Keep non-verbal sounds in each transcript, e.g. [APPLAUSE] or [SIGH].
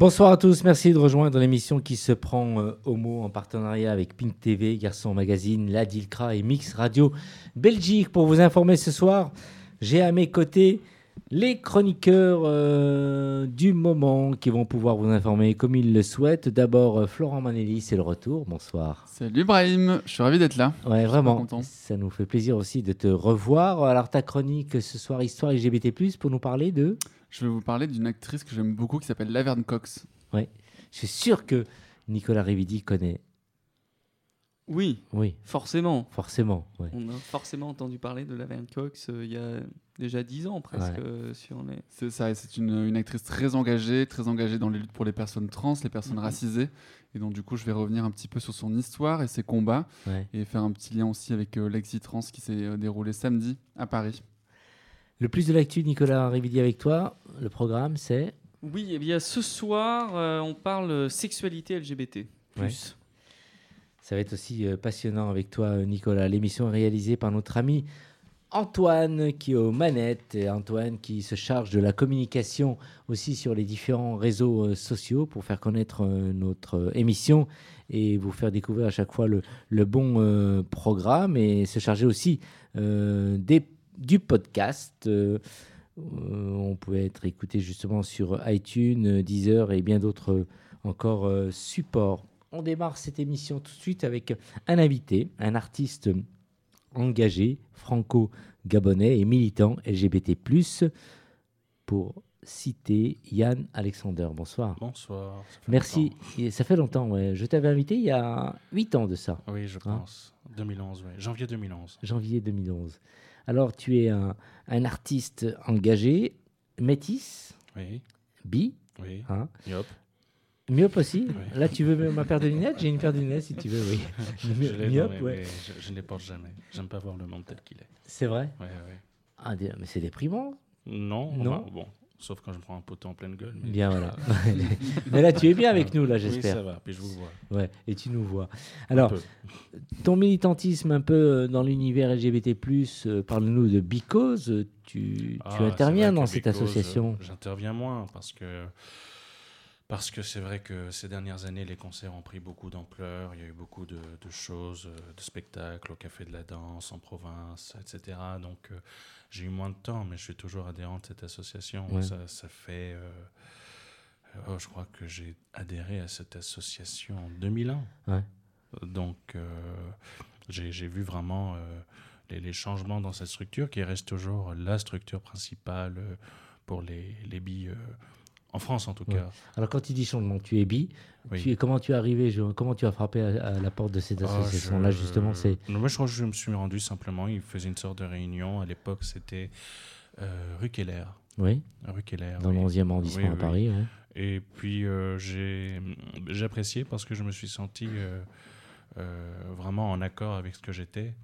Bonsoir à tous, merci de rejoindre l'émission qui se prend euh, au mot en partenariat avec Pink TV, Garçon Magazine, La Dilcra et Mix Radio Belgique. Pour vous informer ce soir, j'ai à mes côtés les chroniqueurs euh, du moment qui vont pouvoir vous informer comme ils le souhaitent. D'abord, euh, Florent Manelli, c'est le retour. Bonsoir. Salut Brahim, je suis ravi d'être là. Ouais, vraiment. Ça nous fait plaisir aussi de te revoir. Alors, ta chronique ce soir, Histoire LGBT, pour nous parler de. Je vais vous parler d'une actrice que j'aime beaucoup qui s'appelle Laverne Cox. Oui, je suis sûr que Nicolas Rividi connaît. Oui, oui, forcément. Forcément, On a forcément entendu parler de Laverne Cox euh, il y a déjà dix ans presque euh, sur les. C'est ça, c'est une, actrice très engagée, très engagée dans les luttes pour les personnes trans, les personnes mhm. racisées. Et donc du coup, je vais revenir un petit peu sur son histoire et ses combats et faire un petit lien aussi avec euh, l'exi-trans qui s'est déroulé samedi à Paris. Le plus de l'actu, Nicolas Rividi avec toi. Le programme, c'est Oui, eh bien ce soir, euh, on parle sexualité LGBT. Plus. Ça va être aussi euh, passionnant avec toi, Nicolas. L'émission est réalisée par notre ami Antoine qui est aux manettes. Et Antoine qui se charge de la communication aussi sur les différents réseaux euh, sociaux pour faire connaître notre émission et vous faire découvrir à chaque fois le, le bon programme et se charger aussi des du podcast. Euh, euh, on pouvait être écouté justement sur iTunes, Deezer et bien d'autres encore euh, supports. On démarre cette émission tout de suite avec un invité, un artiste engagé, franco-gabonais et militant LGBT+, pour citer Yann Alexander. Bonsoir. Bonsoir. Merci. Ça fait longtemps. Ouais. Je t'avais invité il y a 8 ans de ça. Oui, je hein pense. 2011, Janvier 2011. Janvier 2011. Alors, tu es un, artiste engagé, métis, oui. bi, oui. Hein? Myope. aussi? Là, tu veux ma paire de lunettes? J'ai une paire de lunettes si tu veux, oui. [LAUGHS] je Myope, ouais. je, ne les porte jamais. J'aime pas voir le monde tel qu'il est. C'est vrai? Oui, oui. Ah, mais c'est déprimant. Non, non. bon, Sauf quand je prends un poteau en pleine gueule. Bien, voilà. [LAUGHS] [LAUGHS] mais là, tu es bien avec nous, là, j'espère. Oui, ça va, puis je vous vois. Ouais, et tu nous vois. Alors, ton militantisme un peu euh, dans l'univers LGBT, euh, parle-nous de Because. Tu, tu ah, interviens dans cette association J'interviens moins parce que. Parce que c'est vrai que ces dernières années, les concerts ont pris beaucoup d'ampleur. Il y a eu beaucoup de, choses, euh, de spectacles au Café de la Danse, en province, etc. Donc, j'ai eu moins de temps, mais je suis toujours adhérent de cette association. Ça, fait. Euh, oh, je crois que j'ai adhéré à cette association en 2001. Donc, euh, j'ai vu vraiment euh, les, changements dans cette structure qui reste toujours la structure principale pour les, les billes en France, en tout cas. Alors, quand tu dis changement, tu es bi. Tu comment tu es arrivé Comment tu as frappé à, la porte de cette ah, association-là, justement c'est... Moi, je crois que je me suis rendu simplement. Il faisait une sorte de réunion. À l'époque, c'était euh, rue Keller. Oui. Rue Keller. Dans le 11e arrondissement à Paris. Et puis, euh, j'ai apprécié parce que je me suis senti euh, vraiment en accord avec ce que j'étais,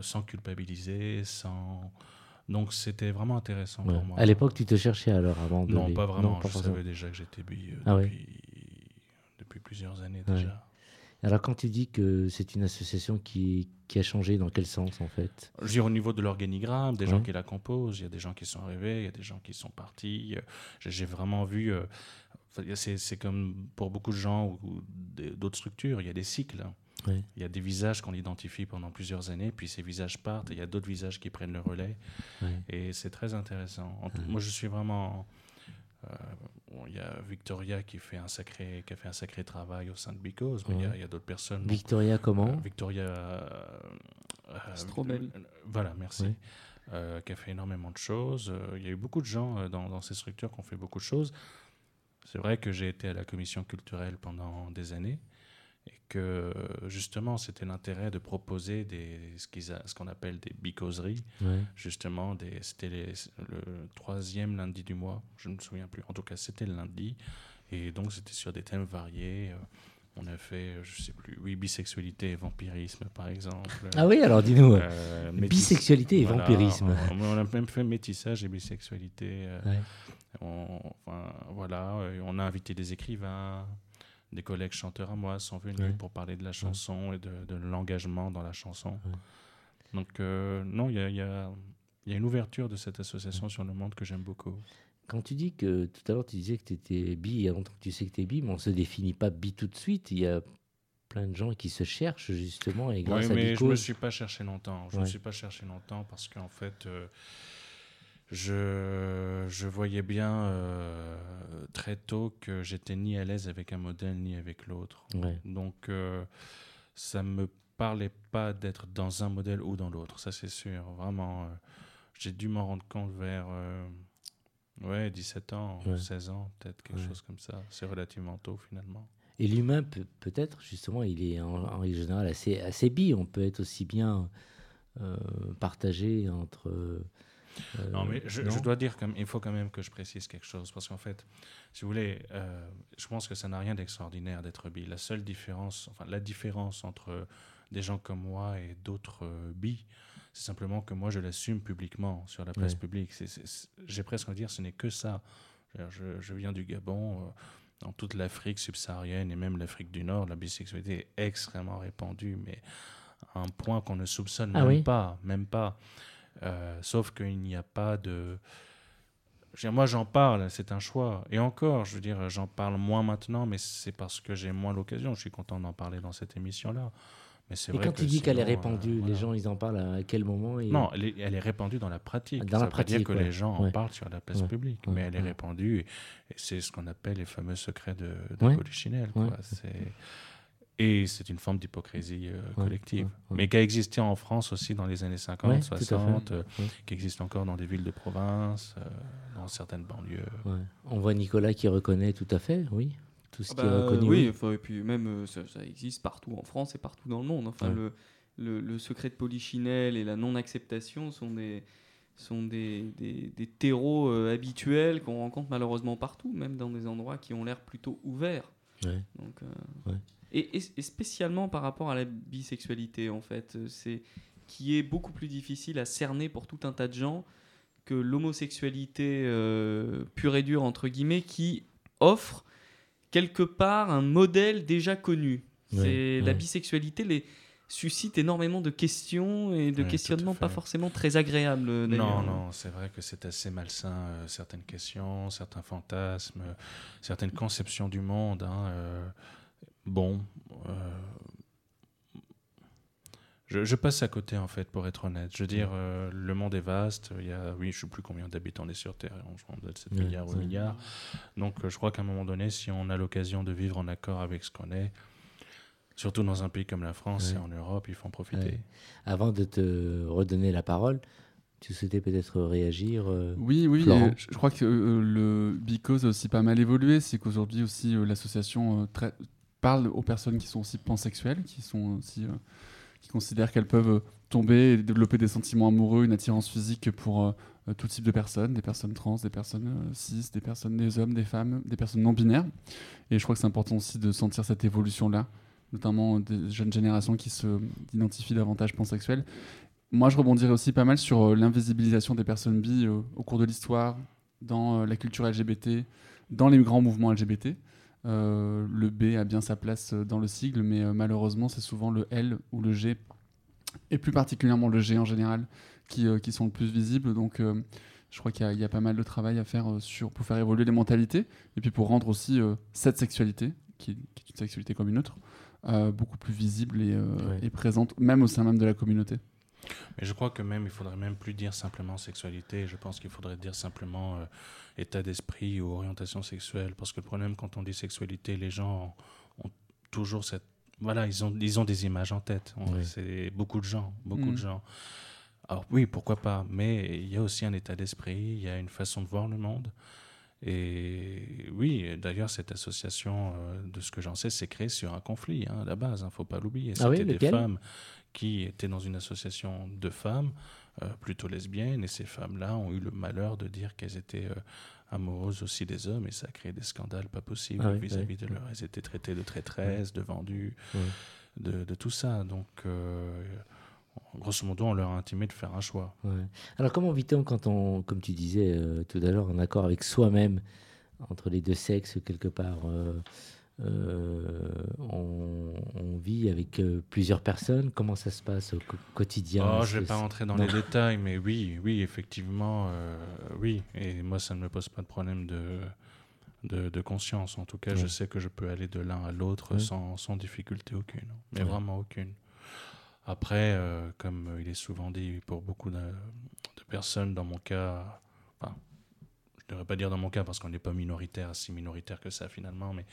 sans culpabiliser, sans donc c'était vraiment intéressant pour moi. À l'époque, tu te cherchais alors avant de Non, pas vraiment. je savais déjà que j'étais bi euh, ah depuis, depuis, plusieurs années déjà. Alors quand tu dis que c'est une association qui, qui, a changé, dans quel sens en fait? Je dire au niveau de l'organigramme, des gens qui la composent, il y a des gens qui sont arrivés, il y a des gens qui sont partis. J'ai vraiment vu... Euh, c'est comme pour beaucoup de gens ou d'autres structures, il y a des cycles. Il y a des visages qu'on identifie pendant plusieurs années, puis ces visages partent, et il y a d'autres visages qui prennent le relais. Et c'est très intéressant. Moi, je suis vraiment. Euh, il y a Victoria qui, fait un sacré, qui a fait un sacré travail au sein de Because, mais il y a, d'autres personnes. Victoria, comment? Euh, Victoria. Euh, Strobel. voilà, merci. qui a fait énormément de choses. Il y a eu beaucoup de gens dans, dans ces structures qui ont fait beaucoup de choses. C'est vrai que j'ai été à la commission culturelle pendant des années et que justement c'était l'intérêt de proposer des, ce qu'on appelle des bicauseries. Justement, c'était le troisième lundi du mois, je ne me souviens plus, en tout cas c'était le lundi, et donc c'était sur des thèmes variés. Euh, on a fait, je sais plus, oui, bisexualité et vampirisme, par exemple. Ah oui, alors dis-nous, euh, bisexualité et vampirisme. On, a même fait métissage et bisexualité. Euh, enfin, voilà, on a invité des écrivains, des collègues chanteurs à moi sont venus pour parler de la chanson et de, l'engagement dans la chanson. Donc, euh, non, il y a, une ouverture de cette association sur le monde que j'aime beaucoup. quand tu dis que tout à l'heure tu disais que tu étais bi, il y a longtemps que tu sais que tu es bi, mais on ne se définit pas bi tout de suite. Il y a plein de gens qui se cherchent justement et grâce oui, mais je ne me suis pas cherché longtemps. Je ne me suis pas cherché longtemps parce qu'en fait, euh, je, je, voyais bien euh, très tôt que j'étais ni à l'aise avec un modèle ni avec l'autre. Donc euh, ça me parlait pas d'être dans un modèle ou dans l'autre, ça c'est sûr. Vraiment, j'ai dû m'en rendre compte vers Ouais, 17 ans, 16 ans, peut-être quelque chose comme ça. C'est relativement tôt finalement. Et l'humain, peut, être justement, il est en, règle générale assez, assez bi. On peut être aussi bien euh, partagé entre. Euh, non, mais je, dois dire qu'il faut quand même que je précise quelque chose. Parce qu'en fait, si vous voulez, euh, je pense que ça n'a rien d'extraordinaire d'être bi. La seule différence, enfin, la différence entre des gens comme moi et d'autres bi, c'est simplement que moi, je l'assume publiquement sur la place publique. J'ai presque à dire, ce n'est que ça. Je, viens du Gabon. Euh, dans toute l'Afrique subsaharienne et même l'Afrique du Nord, la bisexualité est extrêmement répandue, mais à un point qu'on ne soupçonne ah même pas, même pas. Euh, sauf qu'il n'y a pas de. Moi, j'en parle, c'est un choix. Et encore, je veux dire, j'en parle moins maintenant, mais c'est parce que j'ai moins l'occasion. Je suis content d'en parler dans cette émission-là. Et quand tu dis qu'elle est répandue, euh, les gens, ils en parlent à quel moment Non, elle est, répandue dans la pratique. Dans ça la pratique, dire que les gens en parlent sur la place publique, mais elle est répandue. Et, c'est ce qu'on appelle les fameux secrets de, de Polichinelle. Et c'est une forme d'hypocrisie euh, collective, mais qui a existé en France aussi dans les années 50, 60, euh, qui existe encore dans des villes de province, dans certaines banlieues. On voit Nicolas qui reconnaît tout à fait, oui. Ce ah bah, Oui, et puis même euh, ça, existe partout en France et partout dans le monde. Enfin, le, le, secret de Polichinelle et la non-acceptation sont des, sont des, des, terreaux euh, habituels qu'on rencontre malheureusement partout, même dans des endroits qui ont l'air plutôt ouverts. Donc, euh, et, et, spécialement par rapport à la bisexualité, en fait, c'est qui est beaucoup plus difficile à cerner pour tout un tas de gens que l'homosexualité pure et dure, entre guillemets, qui offre quelque part un modèle déjà connu. c'est La bisexualité les suscite énormément de questions et de questionnements pas forcément très agréables. Euh, non, non, c'est vrai que c'est assez malsain, euh, certaines questions, certains fantasmes, certaines conceptions du monde. Hein, euh, bon, je, passe à côté, en fait, pour être honnête. Je veux dire, euh, le monde est vaste. Il y a, oui, je ne sais plus combien d'habitants on est sur Terre. On doit être 7 milliards ou milliards. Donc, euh, je crois qu'à un moment donné, si on a l'occasion de vivre en accord avec ce qu'on est, surtout dans un pays comme la France et en Europe, il faut en profiter. Avant de te redonner la parole, tu souhaitais peut-être réagir euh, Oui, oui. Je, crois que le Bicose a aussi pas mal évolué. C'est qu'aujourd'hui aussi, l'association parle aux personnes qui sont aussi pansexuelles, qui sont aussi qui considèrent qu'elles peuvent tomber et développer des sentiments amoureux, une attirance physique pour euh, tout type de personnes, des personnes trans, des personnes euh, cis, des personnes, des hommes, des femmes, des personnes non binaires. Et je crois que c'est important aussi de sentir cette évolution-là, notamment des jeunes générations qui se identifient davantage pansexuelles. Moi, je rebondirais aussi pas mal sur euh, l'invisibilisation des personnes bi au cours de l'histoire, dans la culture LGBT, dans les grands mouvements LGBT. Euh, le B a bien sa place dans le sigle, mais euh, malheureusement, c'est souvent le L ou le G, et plus particulièrement le G en général, qui, euh, qui sont le plus visibles. Donc, je crois qu'il y, a pas mal de travail à faire sur, pour faire évoluer les mentalités, et puis pour rendre aussi cette sexualité, qui, est une sexualité comme une autre, beaucoup plus visible et, et, présente, même au sein même de la communauté. Mais je crois que même, il faudrait même plus dire simplement sexualité, je pense qu'il faudrait dire simplement état d'esprit ou orientation sexuelle. Parce que le problème, quand on dit sexualité, les gens ont toujours cette. Voilà, ils ont, ils ont des images en tête. C'est beaucoup de gens, beaucoup de mm. gens. Alors oui, pourquoi pas, mais il y a aussi un état d'esprit, il y a une façon de voir le monde. Et oui, d'ailleurs, cette association, euh, de ce que j'en sais, s'est créée sur un conflit, hein, à la base, il hein, ne faut pas l'oublier. Ah C'était des femmes qui étaient dans une association de femmes euh, plutôt lesbiennes, et ces femmes-là ont eu le malheur de dire qu'elles étaient euh, amoureuses aussi des hommes, et ça a créé des scandales pas possibles ah vis-à-vis de leur... Elles étaient traitées de traîtresses, de vendues, de, de, tout ça. Donc, euh, grosso modo, on leur a intimé de faire un choix. Alors, comment vit-on quand on, comme tu disais tout à l'heure, en accord avec soi-même, entre les deux sexes, quelque part on, vit avec plusieurs personnes. Comment ça se passe au quotidien? Oh, Je ne vais pas rentrer dans les détails, mais oui, oui, effectivement, oui. Et moi, ça ne me pose pas de problème de, de, conscience. En tout cas, je sais que je peux aller de l'un à l'autre sans, sans, difficulté aucune, mais vraiment aucune. Après, euh, comme il est souvent dit pour beaucoup de, personnes, dans mon cas, enfin, je ne devrais pas dire dans mon cas parce qu'on n'est pas minoritaire, si minoritaire que ça finalement, mais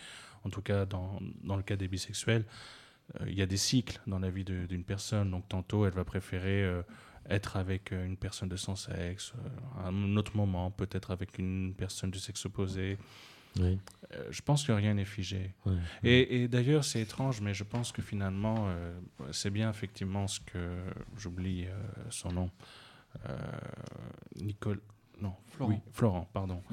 en tout cas, dans, dans le cas des bisexuels, euh, il y a des cycles dans la vie d'une personne. Donc, tantôt, elle va préférer euh, être avec une personne de son sexe, à un autre moment, peut-être avec une personne du sexe opposé. Euh, je pense que rien n'est figé. Et, d'ailleurs, c'est étrange, mais je pense que finalement, euh, c'est bien effectivement ce que j'oublie euh, son nom. Nicole, non, Florent, Florent pardon,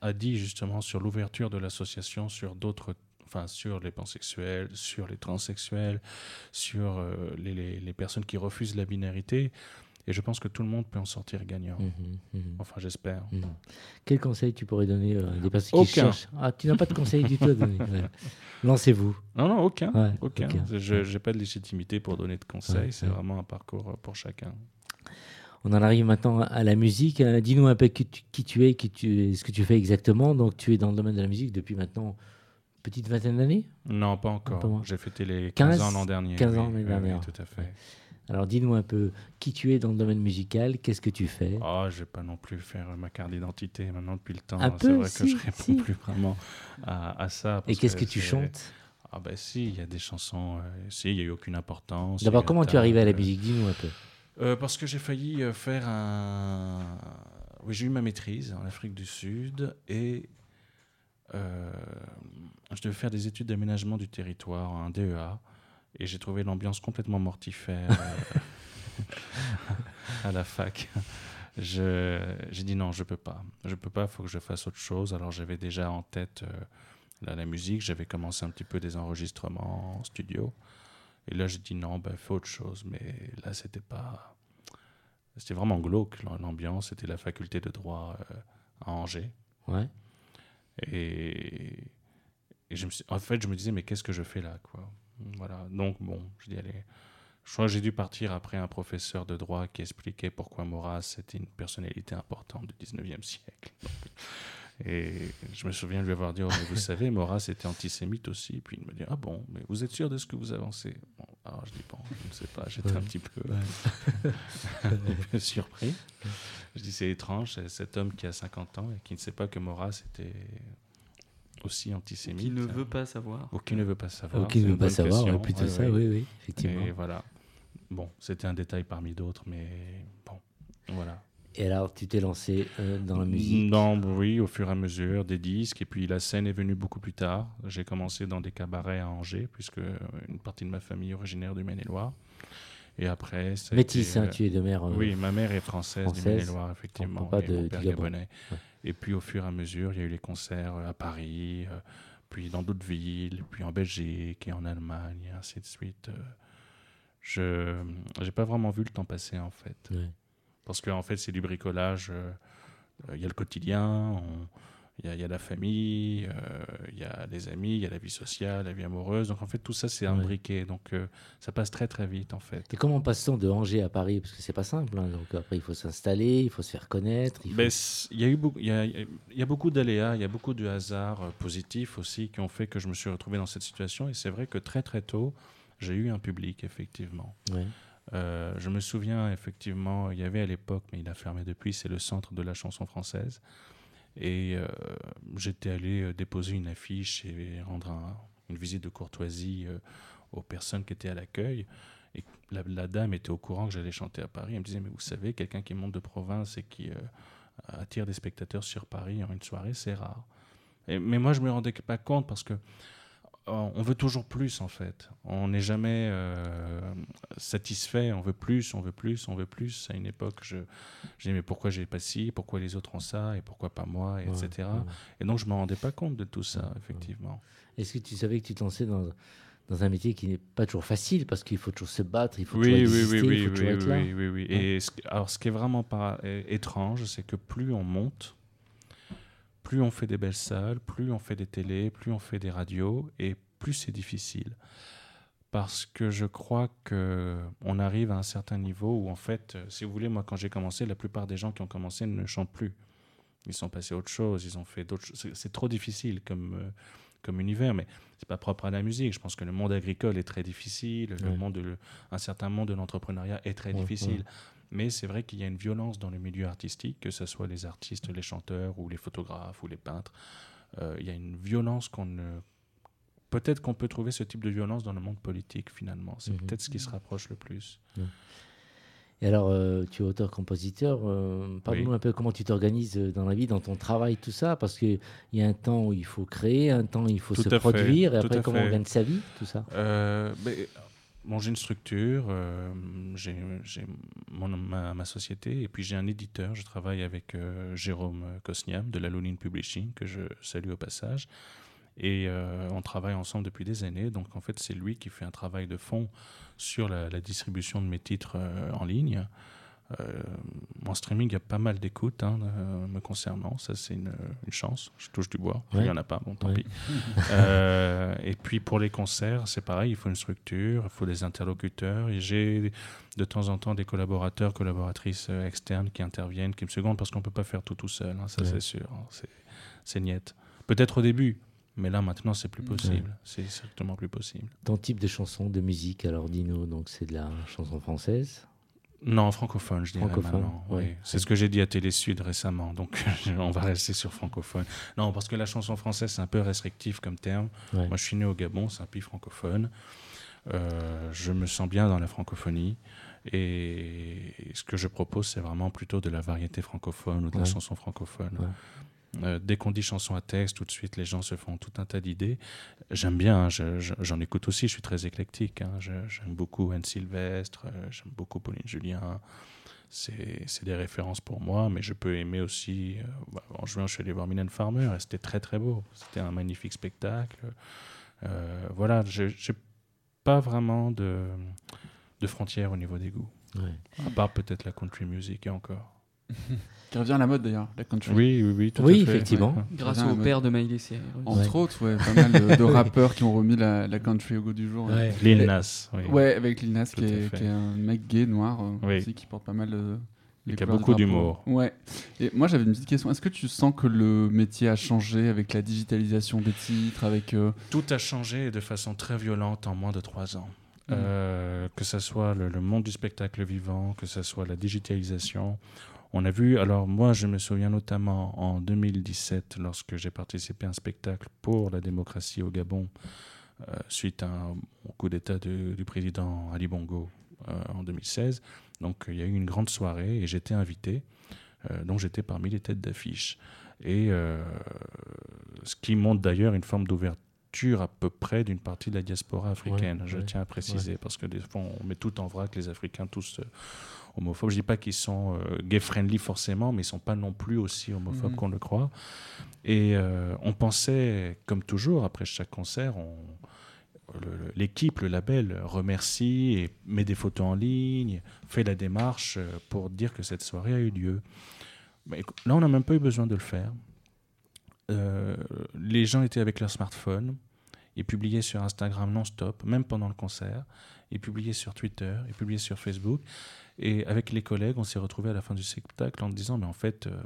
a dit justement sur l'ouverture de l'association sur d'autres enfin sur les pansexuels, sur les transsexuels, sur les, les, personnes qui refusent la binarité. Et je pense que tout le monde peut en sortir gagnant. Mhm, mhm. Enfin, j'espère. Mhm. Quel conseil tu pourrais donner à des personnes qui cherchent? Ah, tu n'as pas de conseil du tout à donner. [LAUGHS] Lancez-vous. Non, non, aucun. aucun. Je n'ai pas de légitimité pour donner de conseils. C'est vraiment un parcours pour chacun. On en arrive maintenant à la musique. Euh, dis-nous un peu qui tu, es, qui tu, ce que tu fais exactement. Donc, tu es dans le domaine de la musique depuis maintenant petite vingtaine d'années Non, pas encore. J'ai fêté les 15, ans l'an dernier. 15 ans l'année dernière. tout à fait. Alors dis-nous un peu qui tu es dans le domaine musical, qu'est-ce que tu fais? Oh, je vais pas non plus faire ma carte d'identité maintenant depuis le temps. C'est vrai que je réponds plus vraiment à, ça. Et qu'est-ce que, tu chantes? Ah ben si, il y a des chansons. Euh, si, il n'y a eu aucune importance. D'abord, comment tu es arrivé à la musique? Dis-nous un peu. Euh, parce que j'ai failli euh, faire un. Oui, j'ai eu ma maîtrise en Afrique du Sud et je devais faire des études d'aménagement du territoire, un DEA. Et j'ai trouvé l'ambiance complètement mortifère euh, [LAUGHS] à la fac. J'ai dit non, je peux pas. Je peux pas, il faut que je fasse autre chose. Alors j'avais déjà en tête euh, la musique, j'avais commencé un petit peu des enregistrements en studio. Et là, j'ai dit non, ben, fais autre chose. Mais là, c'était pas. C'était vraiment glauque, l'ambiance. C'était la faculté de droit euh, à Angers. Ouais. Et, et je me en fait, je me disais, mais qu'est-ce que je fais là, quoi? Voilà. Donc, bon, je dis, allez. Je crois que j'ai dû partir après un professeur de droit qui expliquait pourquoi Maurras était une personnalité importante du 19e siècle. [LAUGHS] et je me souviens de lui avoir dit, oh, vous savez, Maurras était antisémite aussi. puis il me dit, ah bon, mais vous êtes sûr de ce que vous avancez? Bon, Alors je dis, bon, je ne sais pas, j'étais un petit [LAUGHS] peu, surpris. Je dis, c'est étrange, cet homme qui a 50 ans et qui ne sait pas que Maurras était aussi antisémite. Qui ne veut pas savoir. Ou qui ne veut pas savoir. Ou qui ne veut pas savoir, plutôt ça, oui, oui, effectivement. Et voilà. Bon, c'était un détail parmi d'autres, mais bon, voilà. Et alors, tu t'es lancé euh, dans la musique? Non, oui, au fur et à mesure, des disques. Et puis la scène est venue beaucoup plus tard. J'ai commencé dans des cabarets à Angers, puisque une partie de ma famille est originaire du Maine-et-Loire. Et après. Métis, hein, tu es de mère. Euh, oui, ma mère est française, du Maine-et-Loire, effectivement. Pas de, mon père gabonais. Et puis au fur et à mesure, il y a eu les concerts euh, à Paris, euh, puis dans d'autres villes, puis en Belgique et en Allemagne, et ainsi de suite. Euh. Je n'ai pas vraiment vu le temps passer en fait. Parce qu'en en fait, c'est du bricolage. Il y a le quotidien, on, il y, a, la famille, euh, il y a les amis, il y a la vie sociale, la vie amoureuse. Donc en fait, tout ça, c'est imbriqué. Donc euh, ça passe très très vite en fait. Et comment passe-t-on de Angers à Paris? Parce que c'est pas simple. Hein. Donc après, il faut s'installer, il faut se faire connaître. Il, ben, y, a eu beaucoup, a, y a beaucoup d'aléas, il y a beaucoup de hasards euh, positifs aussi qui ont fait que je me suis retrouvé dans cette situation. Et c'est vrai que très très tôt, j'ai eu un public, effectivement. je me souviens, effectivement, il y avait à l'époque, mais il a fermé depuis, c'est le centre de la chanson française. Et euh, j'étais allé euh, déposer une affiche et rendre une visite de courtoisie euh, aux personnes qui étaient à l'accueil. Et la, dame était au courant que j'allais chanter à Paris. Elle me disait, mais vous savez, quelqu'un qui monte de province et qui attire des spectateurs sur Paris en une soirée, c'est rare. mais moi, je ne me rendais pas compte parce que on veut toujours plus en fait. On n'est jamais euh, satisfait. On veut plus, on veut plus, on veut plus. À une époque, je, je mais pourquoi j'ai pas ci, pourquoi les autres ont ça, et pourquoi pas moi, etc. Et donc je me rendais pas compte de tout ça, effectivement. Est-ce que tu savais que tu te lançais dans, dans un métier qui n'est pas toujours facile? Parce qu'il faut toujours se battre, il faut oui, toujours exister, oui, oui, il faut toujours être là. Oui, oui, oui. Et alors, ce qui est vraiment pas étrange, c'est que plus on monte, plus on fait des belles salles, plus on fait des télés, plus on fait des radios, et plus c'est difficile. Parce que je crois qu'on arrive à un certain niveau où, en fait, euh, si vous voulez, moi, quand j'ai commencé, la plupart des gens qui ont commencé ne chantent plus. Ils sont passés à autre chose, ils ont fait d'autres choses. C'est trop difficile comme, euh, comme univers, mais c'est pas propre à la musique. Je pense que le monde agricole est très difficile, le monde un certain monde de l'entrepreneuriat est très difficile. Mais c'est vrai qu'il y a une violence dans le milieu artistique, que ce soit les artistes, les chanteurs ou les photographes ou les peintres. Euh, il y a une violence qu'on ne peut-être qu'on peut trouver ce type de violence dans le monde politique finalement. C'est mhm. peut-être ce qui se rapproche le plus. Et alors, euh, tu es auteur-compositeur. Euh, parle-nous un peu comment tu t'organises dans la vie, dans ton travail, tout ça, parce qu'il y a un temps où il faut créer, un temps où il faut se produire, et après comment on gagne sa vie, tout ça? Euh, j'ai une structure, euh, j'ai ma, ma, société, et puis j'ai un éditeur. Je travaille avec Jérôme Kosniam de la Lunine Publishing, que je salue au passage. Et euh, on travaille ensemble depuis des années. Donc en fait, c'est lui qui fait un travail de fond sur la, distribution de mes titres euh, en ligne. Euh, en streaming, il y a pas mal d'écoutes hein, me concernant. Ça, c'est une, chance. Je touche du bois. Il n'y en a pas, bon, tant pis. [LAUGHS] et puis pour les concerts, c'est pareil. Il faut une structure, il faut des interlocuteurs. Et j'ai de temps en temps des collaborateurs, collaboratrices externes qui interviennent, qui me secondent parce qu'on ne peut pas faire tout tout seul. Hein, ça, c'est sûr. Hein, c'est niette. Peut-être au début, mais là, maintenant, c'est plus possible. C'est strictement plus possible. Ton type de chanson, de musique, alors dis-nous, donc c'est de la chanson française Non, francophone, je dirais francophone, Oui. C'est ce que j'ai dit à Télé Sud récemment, donc [LAUGHS] on va rester sur francophone. Non, parce que la chanson française, c'est un peu restrictif comme terme. Moi, je suis né au Gabon, c'est un pays francophone. Euh, je me sens bien dans la francophonie. Et ce que je propose, c'est vraiment plutôt de la variété francophone ou de la chanson francophone. Euh, dès qu'on dit chanson à texte, tout de suite, les gens se font tout un tas d'idées. J'aime bien, hein, j'en écoute aussi, je suis très éclectique. Hein. j'aime beaucoup Anne Sylvestre, euh, j'aime beaucoup Pauline Julien. C'est des références pour moi, mais je peux aimer aussi. Euh, bah, en juin, je suis allé voir Mylène Farmer, et c'était très très beau. C'était un magnifique spectacle. voilà, j'ai pas vraiment de, de frontières au niveau des goûts. À part peut-être la country music et encore. [LAUGHS] Qui revient à la mode d'ailleurs, la country. Oui, oui, oui, tout oui à fait. effectivement. Grâce au père de Miley Cyrus. Entre autres, ouais, pas mal de, [LAUGHS] rappeurs qui ont remis la, country au goût du jour. Lil Nas. Oui. Ouais, avec Lil Nas qui est, qui est, un mec gay, noir, euh, aussi, qui porte pas mal de. Et qui a beaucoup d'humour. Ouais. Et moi, j'avais une petite question. Est-ce que tu sens que le métier a changé avec la digitalisation des titres avec euh, Tout a changé de façon très violente en moins de trois ans. Mm. Euh, que ce soit le, le, monde du spectacle vivant, que ce soit la digitalisation. On a vu, alors moi je me souviens notamment en 2017 lorsque j'ai participé à un spectacle pour la démocratie au Gabon euh, suite à un coup d'État du président Ali Bongo euh, en 2016. Donc il y a eu une grande soirée et j'étais invité, euh, donc j'étais parmi les têtes d'affiche. Et ce qui montre d'ailleurs une forme d'ouverture à peu près d'une partie de la diaspora africaine, je tiens à préciser, parce que des fois on met tout en vrac, les Africains tous homophobes. Je dis pas qu'ils sont euh, gay-friendly forcément, mais ils sont pas non plus aussi homophobes mhm. qu'on le croit. Et euh, on pensait, comme toujours, après chaque concert, l'équipe, le label, remercie et met des photos en ligne, fait la démarche euh, pour dire que cette soirée a eu lieu. Mais là, on n'a même pas eu besoin de le faire. les gens étaient avec leur smartphone, ils publiaient sur Instagram non-stop, même pendant le concert, ils publiaient sur Twitter, ils publiaient sur Facebook. Et avec les collègues, on s'est retrouvés à la fin du spectacle en disant, mais en fait, euh,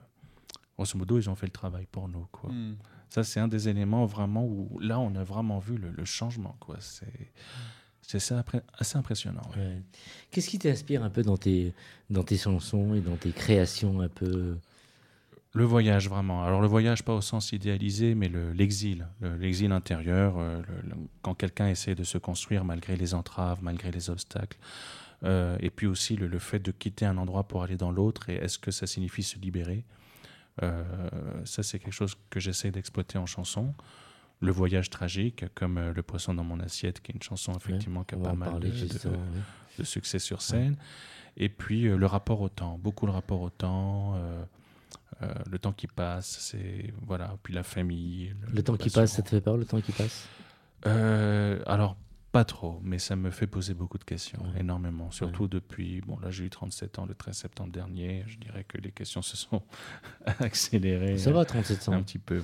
grosso modo, ils ont fait le travail pour nous. Quoi. Hmm. Ça, c'est un des éléments vraiment où là, on a vraiment vu le, changement. Quoi. C'est. C'est assez, impressionnant. Qu'est-ce qui t'inspire un peu dans tes, dans tes chansons et dans tes créations un peu? Le voyage, vraiment. Alors le voyage, pas au sens idéalisé, mais l'exil, l'exil intérieur, euh, quand quelqu'un essaie de se construire malgré les entraves, malgré les obstacles. Euh, et puis aussi le, fait de quitter un endroit pour aller dans l'autre, et est-ce que ça signifie se libérer? Euh, Ça, c'est quelque chose que j'essaie d'exploiter en chanson. Le voyage tragique, comme euh, Le poisson dans mon assiette, qui est une chanson effectivement qui a pas mal de, succès sur scène. Et puis le rapport au temps, beaucoup le rapport au temps. le temps qui passe, c'est voilà, puis la famille. Le, temps qui passe, ça te fait peur, le temps qui passe? Pas trop, mais ça me fait poser beaucoup de questions, énormément. Surtout depuis, bon là j'ai eu 37 ans le 13 septembre dernier, je dirais que les questions se sont [LAUGHS] accélérées. Ça va, 37 ans Un petit peu.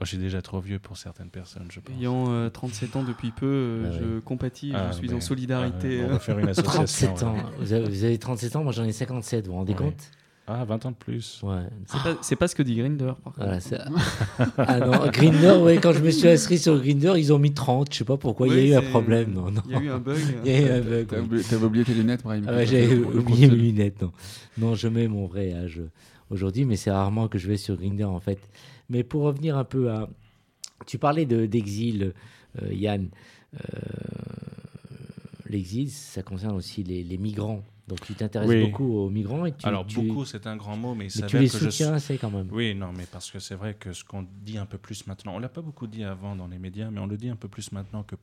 Oh, j'ai déjà trop vieux pour certaines personnes, je pense. Ayant 37 euh, ans depuis peu, euh, ah je compatis, je ah, suis en solidarité. on va faire une [LAUGHS] association. 37 ans. Vous avez, 37 ans, moi j'en ai 57, vous vous rendez compte? Ah, 20 ans de plus. Ouais. C'est pas, ce que dit Grinder, par [LAUGHS] ah non, Grinder, ouais, quand je me suis inscrit sur Grinder, ils ont mis 30. Je sais pas pourquoi, il y a eu un problème. Non, non. Il y a eu un bug. [LAUGHS] il y a eu un bug. T'avais oublié tes lunettes, Brahim. Ah J'avais oublié mes lunettes, non. Non, je mets mon vrai âge aujourd'hui, mais c'est rarement que je vais sur Grinder, en fait. Mais pour revenir un peu à. Tu parlais d'exil, euh, Yann. Euh, l'exil, ça concerne aussi les, les migrants. Donc tu t'intéresses beaucoup aux migrants et tu, Alors beaucoup, c'est un grand mot, mais, mais tu les soutiens assez quand même. Oui, non, mais parce que c'est vrai que ce qu'on dit un peu plus maintenant, on l'a pas beaucoup dit avant dans les médias, mais on le dit un peu plus maintenant que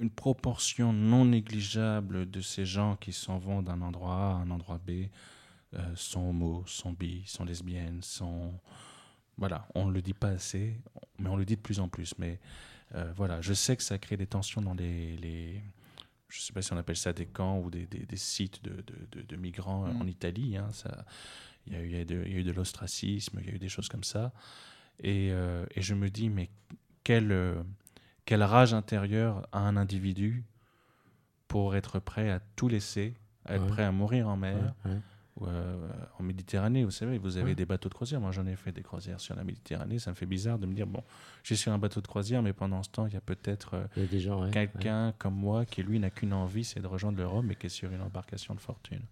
une proportion non négligeable de ces gens qui s'en vont d'un endroit A à un endroit B euh, sont homo, sont bi, sont lesbiennes, sont voilà, on ne le dit pas assez, mais on le dit de plus en plus. Mais euh, voilà, je sais que ça crée des tensions dans les, les je ne sais pas si on appelle ça des camps ou des, des, sites de, de, de, migrants en mm. Italie. Hein, ça, il, y a eu, il, y a eu de l'ostracisme, il y a eu des choses comme ça. Et, euh, et je me dis, mais quelle, euh, quelle rage intérieure a un individu pour être prêt à tout laisser, à être prêt à mourir en mer, euh, en Méditerranée, vous savez, vous avez des bateaux de croisière. Moi, j'en ai fait des croisières sur la Méditerranée. Ça me fait bizarre de me dire, bon, je suis sur un bateau de croisière, mais pendant ce temps, il y a peut-être euh, quelqu'un comme moi qui, lui, n'a qu'une envie, c'est de rejoindre l'Europe, mais qui est sur une embarcation de fortune.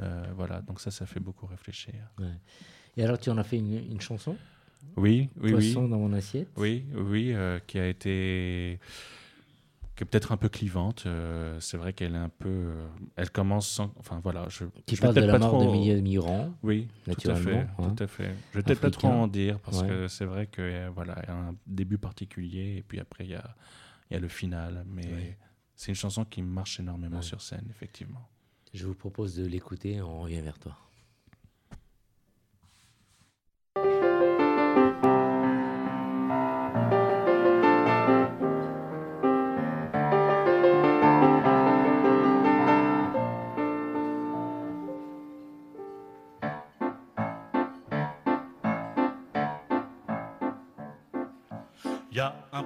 Euh, voilà, donc ça, ça fait beaucoup réfléchir. Et alors, tu en as fait une, une chanson? Oui, oui, Poisson dans mon assiette? Oui, oui, qui a été qui est peut-être un peu clivante. Euh, c'est vrai qu'elle est un peu. Euh, elle commence sans. Enfin voilà. Je, qui parle de la mort de milliers de migrants. Oui, naturellement. Tout à fait. Tout à fait. Je vais peut-être pas trop en dire parce que c'est vrai qu'il euh, voilà, y a un début particulier et puis après il y a, y a le final. Mais c'est une chanson qui marche énormément sur scène, effectivement. Je vous propose de l'écouter. On revient vers toi.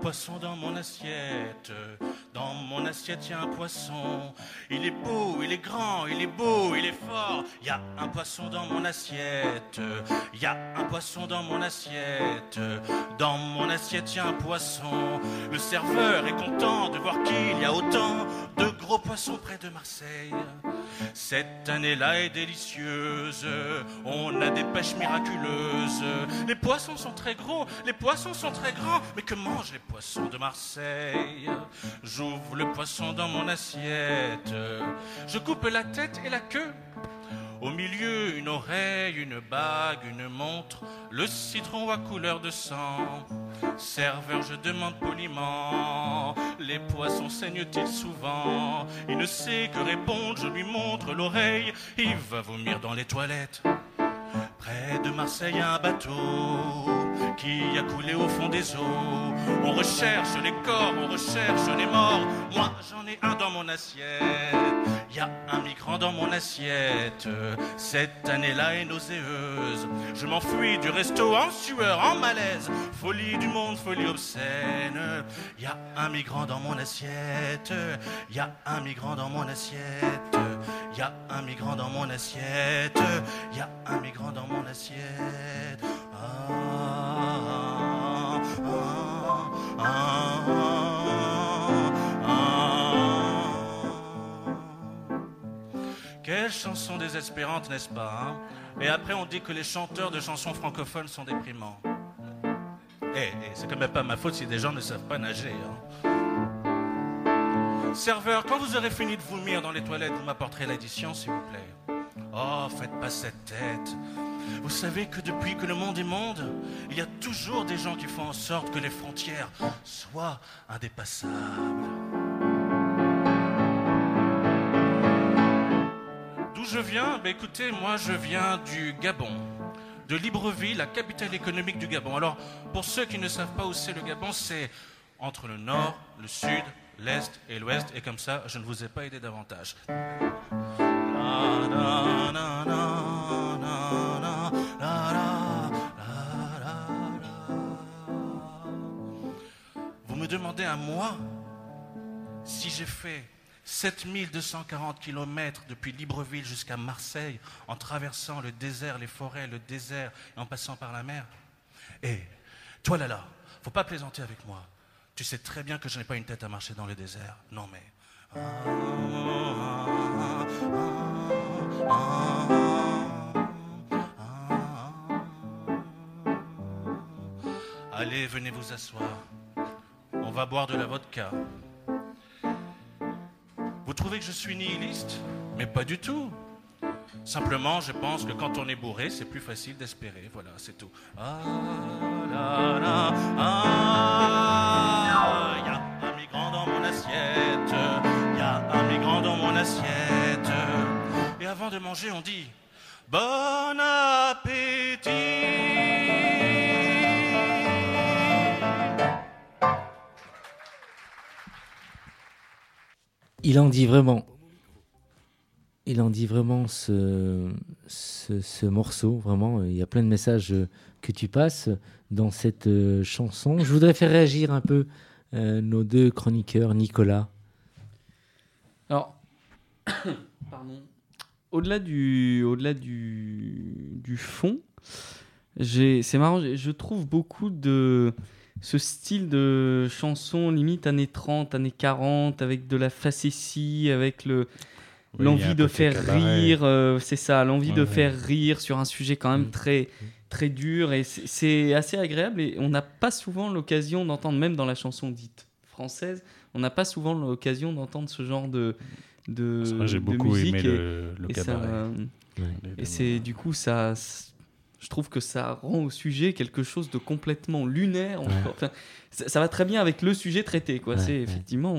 Poisson dans mon assiette. Dans mon assiette, il y a un poisson. Il est beau, il est grand, il est beau, il est fort. Il y a un poisson dans mon assiette. Il y a un poisson dans mon assiette. Dans mon assiette, il y a un poisson. Le serveur est content de voir qu'il y a autant de gros poissons près de Marseille. Cette année-là est délicieuse. On a des pêches miraculeuses. Les poissons sont très gros, les poissons sont très grands. Mais que mangent les poissons de Marseille? J'ouvre le poisson dans mon assiette. Je coupe la tête et la queue. Au milieu, une oreille, une bague, une montre, le citron à couleur de sang. Serveur, je demande poliment, les poissons saignent-ils souvent? Il ne sait que répondre, je lui montre l'oreille, il va vomir dans les toilettes. Près de Marseille, un bateau qui a coulé au fond des eaux. On recherche les corps, on recherche les morts. Moi, j'en ai un dans mon assiette. Y a un migrant dans mon assiette. Cette année-là est nauséeuse. Je m'enfuis du resto en sueur, en malaise. Folie du monde, folie obscène. Y a un migrant dans mon assiette. Y a un migrant dans mon assiette. Y a un migrant dans mon assiette. Y a un migrant dans mon assiette. Quelle chanson désespérante, n'est-ce pas hein? Et après, on dit que les chanteurs de chansons francophones sont déprimants. Eh, eh c'est quand même pas ma faute si des gens ne savent pas nager. Hein. Serveur, quand vous aurez fini de vomir dans les toilettes, vous m'apporterez l'addition, s'il vous plaît. Oh, faites pas cette tête. Vous savez que depuis que le monde est monde, il y a toujours des gens qui font en sorte que les frontières soient indépassables. Je viens Écoutez, moi je viens du Gabon, de Libreville, la capitale économique du Gabon. Alors, pour ceux qui ne savent pas où c'est le Gabon, c'est entre le nord, le sud, l'Est et l'Ouest, et comme ça, je ne vous ai pas aidé davantage. Vous me demandez à moi si j'ai fait 7240 km depuis Libreville jusqu'à Marseille en traversant le désert, les forêts, le désert et en passant par la mer. Et toi là là, faut pas plaisanter avec moi. Tu sais très bien que je n'ai pas une tête à marcher dans le désert. Non mais. Allez, venez vous asseoir. On va boire de la vodka. Vous trouvez que je suis nihiliste? Mais pas du tout. Simplement, je pense que quand on est bourré, c'est plus facile d'espérer. Voilà, c'est tout. Ah là là, ah, y a un migrant dans mon assiette. Y a un migrant dans mon assiette. Et avant de manger, on dit Bon appétit. Il en dit vraiment. Ce, ce, morceau, vraiment. Il y a plein de messages que tu passes dans cette euh, chanson. Je voudrais faire réagir un peu euh, nos deux chroniqueurs, Nicolas. Alors, [COUGHS] pardon. Au-delà du fond, c'est marrant, je trouve beaucoup de ce style de chanson limite années 30, années 40, avec de la facétie, avec le l'envie de faire rire, euh, c'est ça, l'envie de faire rire sur un sujet quand même mm. très très dur et c'est assez agréable et on n'a pas souvent l'occasion d'entendre, même dans la chanson dite française, on n'a pas souvent l'occasion d'entendre ce genre de de, J'ai beaucoup aimé le, le cabaret. et c'est du coup ça je trouve que ça rend au sujet quelque chose de complètement lunaire. ça, va très bien avec le sujet traité. Quoi. c'est effectivement,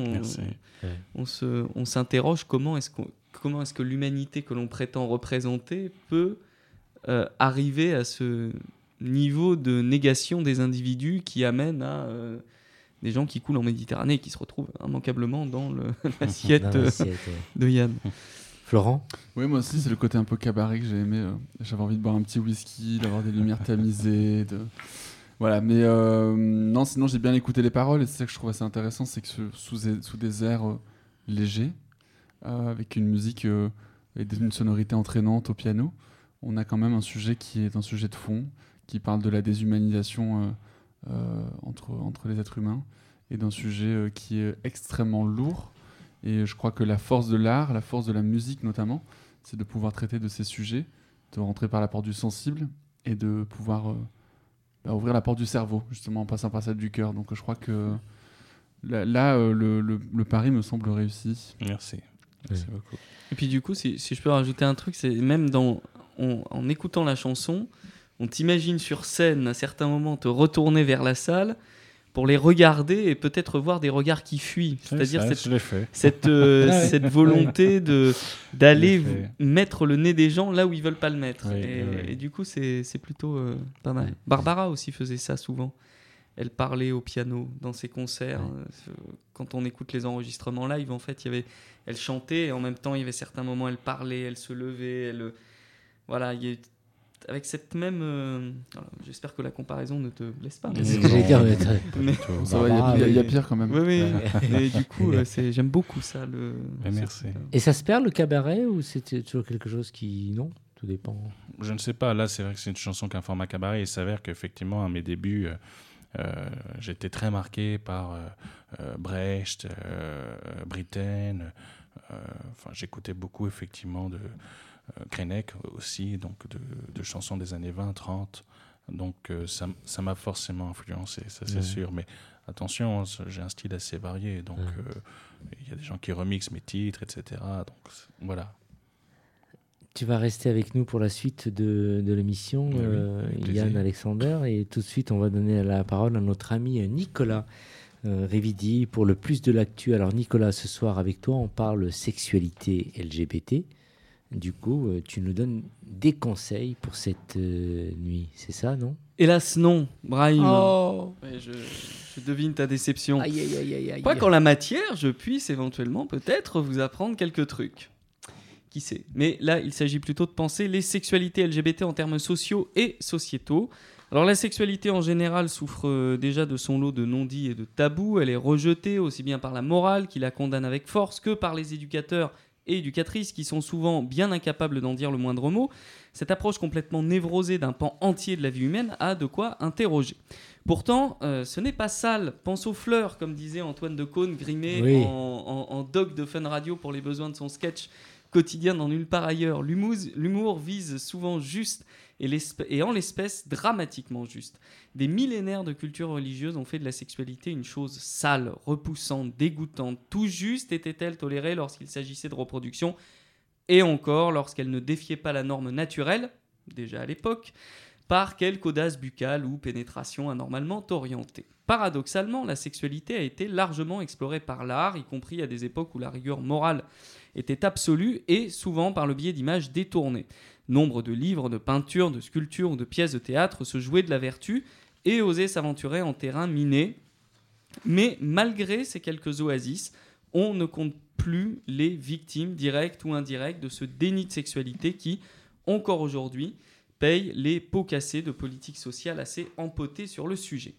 on, se, on s'interroge comment est-ce comment est-ce que l'humanité que l'on prétend représenter peut euh, arriver à ce niveau de négation des individus qui amène à euh, des gens qui coulent en Méditerranée et qui se retrouvent immanquablement dans [LAUGHS] l'assiette de Yann. [LAUGHS] Oui, moi aussi, c'est le côté un peu cabaret que j'ai aimé. Euh. J'avais envie de boire un petit whisky, d'avoir des lumières tamisées. De... [LAUGHS] Voilà, mais euh, non, sinon j'ai bien écouté les paroles et c'est ça que je trouve assez intéressant, c'est que sous, sous, des airs euh, légers, avec une musique et une sonorité entraînante au piano, on a quand même un sujet qui est un sujet de fond, qui parle de la déshumanisation entre, entre les êtres humains et d'un sujet qui est extrêmement lourd et je crois que la force de l'art, la force de la musique notamment, c'est de pouvoir traiter de ces sujets, de rentrer par la porte du sensible et de pouvoir euh, bah, ouvrir la porte du cerveau, justement en passant par celle du cœur. Donc je crois que là, euh, le, le, pari me semble réussi. Merci. Merci beaucoup. Et puis du coup, si, si, je peux rajouter un truc, c'est même dans, en écoutant la chanson, on t'imagine sur scène à certains moments te retourner vers la salle pour les regarder et peut-être voir des regards qui fuient. C'est-à-dire cette, cette, euh, [LAUGHS] ah cette, volonté de d'aller mettre le nez des gens là où ils veulent pas le mettre. et, du coup, c'est plutôt euh, pas mal. Barbara aussi faisait ça souvent. Elle parlait au piano dans ses concerts. Euh, quand on écoute les enregistrements live, en fait, il y avait, elle chantait et en même temps, il y avait certains moments, elle parlait, elle se levait, elle, voilà, il y a avec cette même. Euh, j'espère que la comparaison ne te blesse pas. il [LAUGHS] y, a pire quand même. Oui, oui. [LAUGHS] du coup, euh, j'aime beaucoup ça. Le, merci. Et ça se perd le cabaret ou c'est toujours quelque chose qui. Non Tout dépend? Je ne sais pas. Là, c'est vrai que c'est une chanson qui a un format cabaret. Il s'avère qu'effectivement, à mes débuts. Euh, j'étais très marqué par Brecht, Britten. Enfin, j'écoutais beaucoup effectivement de, Krenek aussi, donc de, chansons des années 20-30. Donc euh, ça m'a forcément influencé, ça c'est sûr. Mais attention, hein, j'ai un style assez varié. Donc euh, il y a des gens qui remixent mes titres, etc. Donc voilà. Tu vas rester avec nous pour la suite de, de l'émission, euh, Yann Alexander. Et tout de suite, on va donner la parole à notre ami Nicolas Révidi pour le plus de l'actu. Alors Nicolas, ce soir avec toi, on parle sexualité LGBT. Du coup, euh, tu nous donnes des conseils pour cette euh, nuit, c'est ça, non? Hélas, non, Brahim. Oh. je, devine ta déception. Aïe, aïe, aïe, aïe, Pas qu'en la matière, je puisse éventuellement peut-être vous apprendre quelques trucs. Qui sait? Mais là, il s'agit plutôt de penser les sexualités LGBT en termes sociaux et sociétaux. Alors la sexualité en général souffre euh, déjà de son lot de non-dits et de tabous. Elle est rejetée aussi bien par la morale qui la condamne avec force que par les éducateurs et éducatrices qui sont souvent bien incapables d'en dire le moindre mot, cette approche complètement névrosée d'un pan entier de la vie humaine a de quoi interroger. Pourtant, euh, ce n'est pas sale. Pense aux fleurs, comme disait Antoine de Caunes, grimé en, en, doc de Fun Radio pour les besoins de son sketch quotidien dans nulle part ailleurs. L'humour vise souvent juste et, en l'espèce dramatiquement juste. Des millénaires de culture religieuse ont fait de la sexualité une chose sale, repoussante, dégoûtante. Tout juste était-elle tolérée lorsqu'il s'agissait de reproduction, et encore lorsqu'elle ne défiait pas la norme naturelle, déjà à l'époque, par quelque audace buccale ou pénétration anormalement orientée. Paradoxalement, la sexualité a été largement explorée par l'art, y compris à des époques où la rigueur morale était absolue, et souvent par le biais d'images détournées. Nombre de livres, de peintures, de sculptures ou de pièces de théâtre se jouaient de la vertu et osaient s'aventurer en terrain miné. Mais malgré ces quelques oasis, on ne compte plus les victimes directes ou indirectes de ce déni de sexualité qui, encore aujourd'hui, paye les pots cassés de politique sociale assez empotées sur le sujet.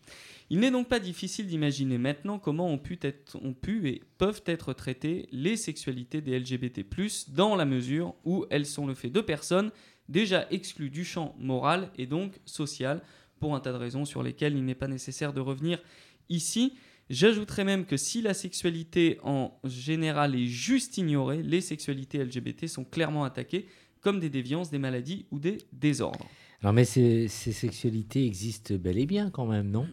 Il n'est donc pas difficile d'imaginer maintenant comment ont pu, être, et peuvent être traitées les sexualités des LGBT, dans la mesure où elles sont le fait de personnes déjà exclues du champ moral et donc social, pour un tas de raisons sur lesquelles il n'est pas nécessaire de revenir ici. J'ajouterais même que si la sexualité en général est juste ignorée, les sexualités LGBT sont clairement attaquées comme des déviances, des maladies ou des désordres. Alors mais ces sexualités existent bel et bien quand même, non?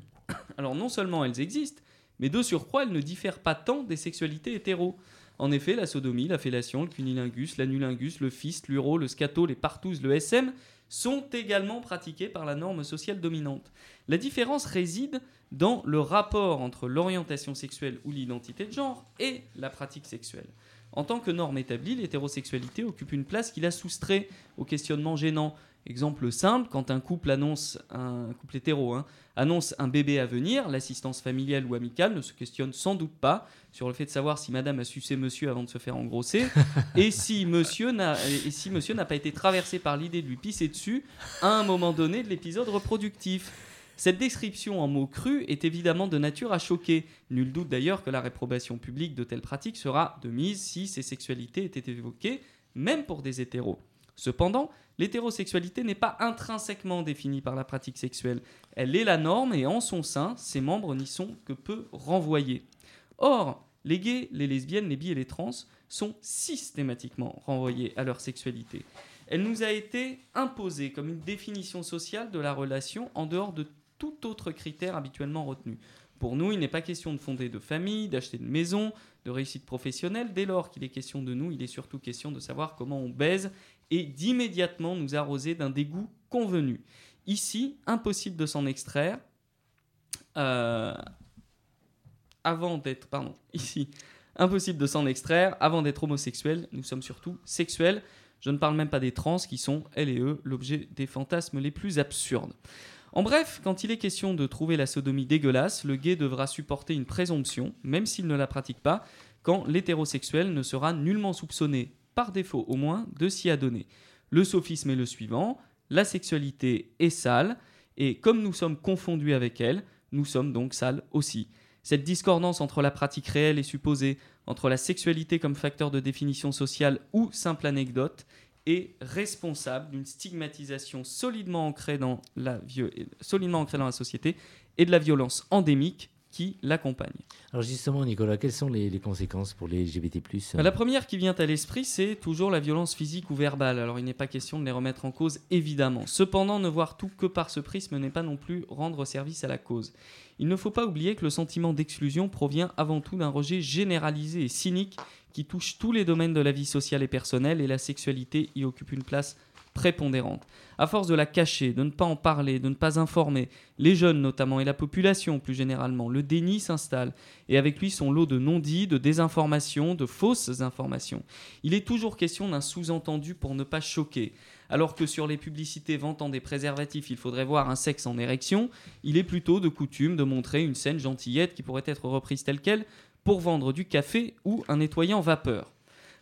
Alors non seulement elles existent, mais de surcroît elles ne diffèrent pas tant des sexualités hétéros. En effet, la sodomie, la fellation, le cunilingus, l'anulingus, le fist, l'uro, le scato, les partouzes, le SM sont également pratiqués par la norme sociale dominante. La différence réside dans le rapport entre l'orientation sexuelle ou l'identité de genre et la pratique sexuelle. En tant que norme établie, l'hétérosexualité occupe une place qui la soustrait au questionnement gênant Exemple simple, quand un couple annonce, un couple hétéro, hein, annonce un bébé à venir, l'assistance familiale ou amicale ne se questionne sans doute pas sur le fait de savoir si madame a sucé monsieur avant de se faire engrosser [LAUGHS] et si monsieur n'a et si monsieur n'a pas été traversé par l'idée de lui pisser dessus à un moment donné de l'épisode reproductif. Cette description en mots crus est évidemment de nature à choquer. Nul doute d'ailleurs que la réprobation publique de telles pratiques sera de mise si ces sexualités étaient évoquées, même pour des hétéros. Cependant, l'hétérosexualité n'est pas intrinsèquement définie par la pratique sexuelle. Elle est la norme et en son sein, ses membres n'y sont que peu renvoyés. Or, les gays, les lesbiennes, les bi et les trans sont systématiquement renvoyés à leur sexualité. Elle nous a été imposée comme une définition sociale de la relation en dehors de tout autre critère habituellement retenu. Pour nous, il n'est pas question de fonder de famille, d'acheter une maison, de réussite professionnelle. Dès lors qu'il est question de nous, il est surtout question de savoir comment on baise et d'immédiatement nous arroser d'un dégoût convenu. Ici, impossible de s'en extraire. Euh, avant d'être, pardon, [LAUGHS] de s'en extraire. Avant d'être homosexuel, nous sommes surtout sexuels. Je ne parle même pas des trans qui sont, elles et eux, l'objet des fantasmes les plus absurdes. En bref, quand il est question de trouver la sodomie dégueulasse, le gay devra supporter une présomption, même s'il ne la pratique pas, quand l'hétérosexuel ne sera nullement soupçonné par défaut au moins, de s'y adonner. Le sophisme est le suivant, la sexualité est sale, et comme nous sommes confondus avec elle, nous sommes donc sales aussi. Cette discordance entre la pratique réelle et supposée, entre la sexualité comme facteur de définition sociale ou simple anecdote, est responsable d'une stigmatisation solidement ancrée, dans la solidement ancrée dans la société et de la violence endémique qui l'accompagne. Alors justement, Nicolas, quelles sont les, conséquences pour les LGBT bah, La première qui vient à l'esprit, c'est toujours la violence physique ou verbale. Alors il n'est pas question de les remettre en cause, évidemment. Cependant, ne voir tout que par ce prisme n'est pas non plus rendre service à la cause. Il ne faut pas oublier que le sentiment d'exclusion provient avant tout d'un rejet généralisé et cynique qui touche tous les domaines de la vie sociale et personnelle, et la sexualité y occupe une place prépondérante. À force de la cacher, de ne pas en parler, de ne pas informer, les jeunes notamment et la population plus généralement, le déni s'installe et avec lui son lot de non-dits, de désinformations, de fausses informations. Il est toujours question d'un sous-entendu pour ne pas choquer. Alors que sur les publicités vantant des préservatifs, il faudrait voir un sexe en érection, il est plutôt de coutume de montrer une scène gentillette qui pourrait être reprise telle qu'elle pour vendre du café ou un nettoyant vapeur.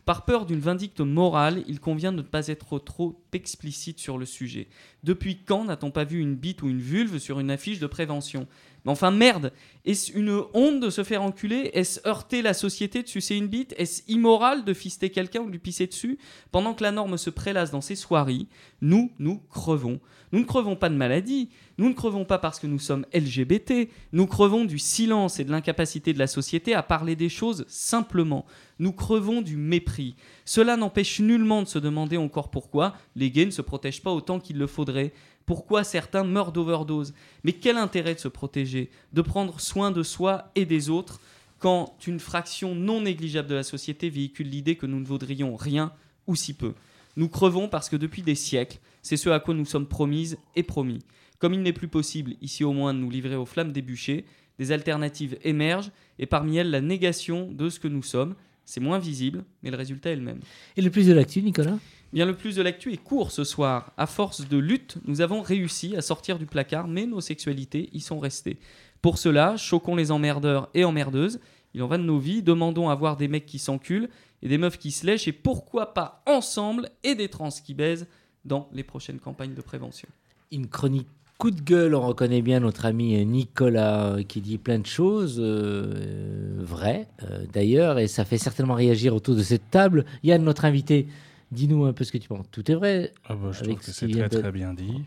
Par peur d'une vindicte morale, il convient de ne pas être trop explicite sur le sujet. Depuis quand n'a-t-on pas vu une bite ou une vulve sur une affiche de prévention? Mais enfin merde. Est-ce une honte de se faire enculer? Est-ce heurter la société de sucer une bite? Est-ce immoral de fister quelqu'un ou de lui pisser dessus? Pendant que la norme se prélasse dans ses soirées, nous, nous crevons. Nous ne crevons pas de maladie, nous ne crevons pas parce que nous sommes LGBT, nous crevons du silence et de l'incapacité de la société à parler des choses simplement. Nous crevons du mépris. Cela n'empêche nullement de se demander encore pourquoi les gays ne se protègent pas autant qu'il le faudrait, pourquoi certains meurent d'overdose. Mais quel intérêt de se protéger, de prendre soin de soi et des autres quand une fraction non négligeable de la société véhicule l'idée que nous ne vaudrions rien ou si peu? Nous crevons parce que depuis des siècles, c'est ce à quoi nous sommes promises et promis. Comme il n'est plus possible, ici au moins, de nous livrer aux flammes des bûchers, des alternatives émergent, et parmi elles la négation de ce que nous sommes. C'est moins visible, mais le résultat est le même. Et le plus de l'actu, Nicolas? Bien, le plus de l'actu est court ce soir. À force de lutte, nous avons réussi à sortir du placard, mais nos sexualités y sont restées. Pour cela, choquons les emmerdeurs et emmerdeuses. Il en va de nos vies. Demandons à voir des mecs qui s'enculent et des meufs qui se lèchent, et pourquoi pas ensemble, et des trans qui baisent dans les prochaines campagnes de prévention. Une chronique coup de gueule, on reconnaît bien notre ami Nicolas euh, qui dit plein de choses euh, vraies euh, d'ailleurs, et ça fait certainement réagir autour de cette table. Yann, notre invité, dis-nous un peu ce que tu penses. Tout est vrai ah bah, Je trouve que c'est très très bien dit.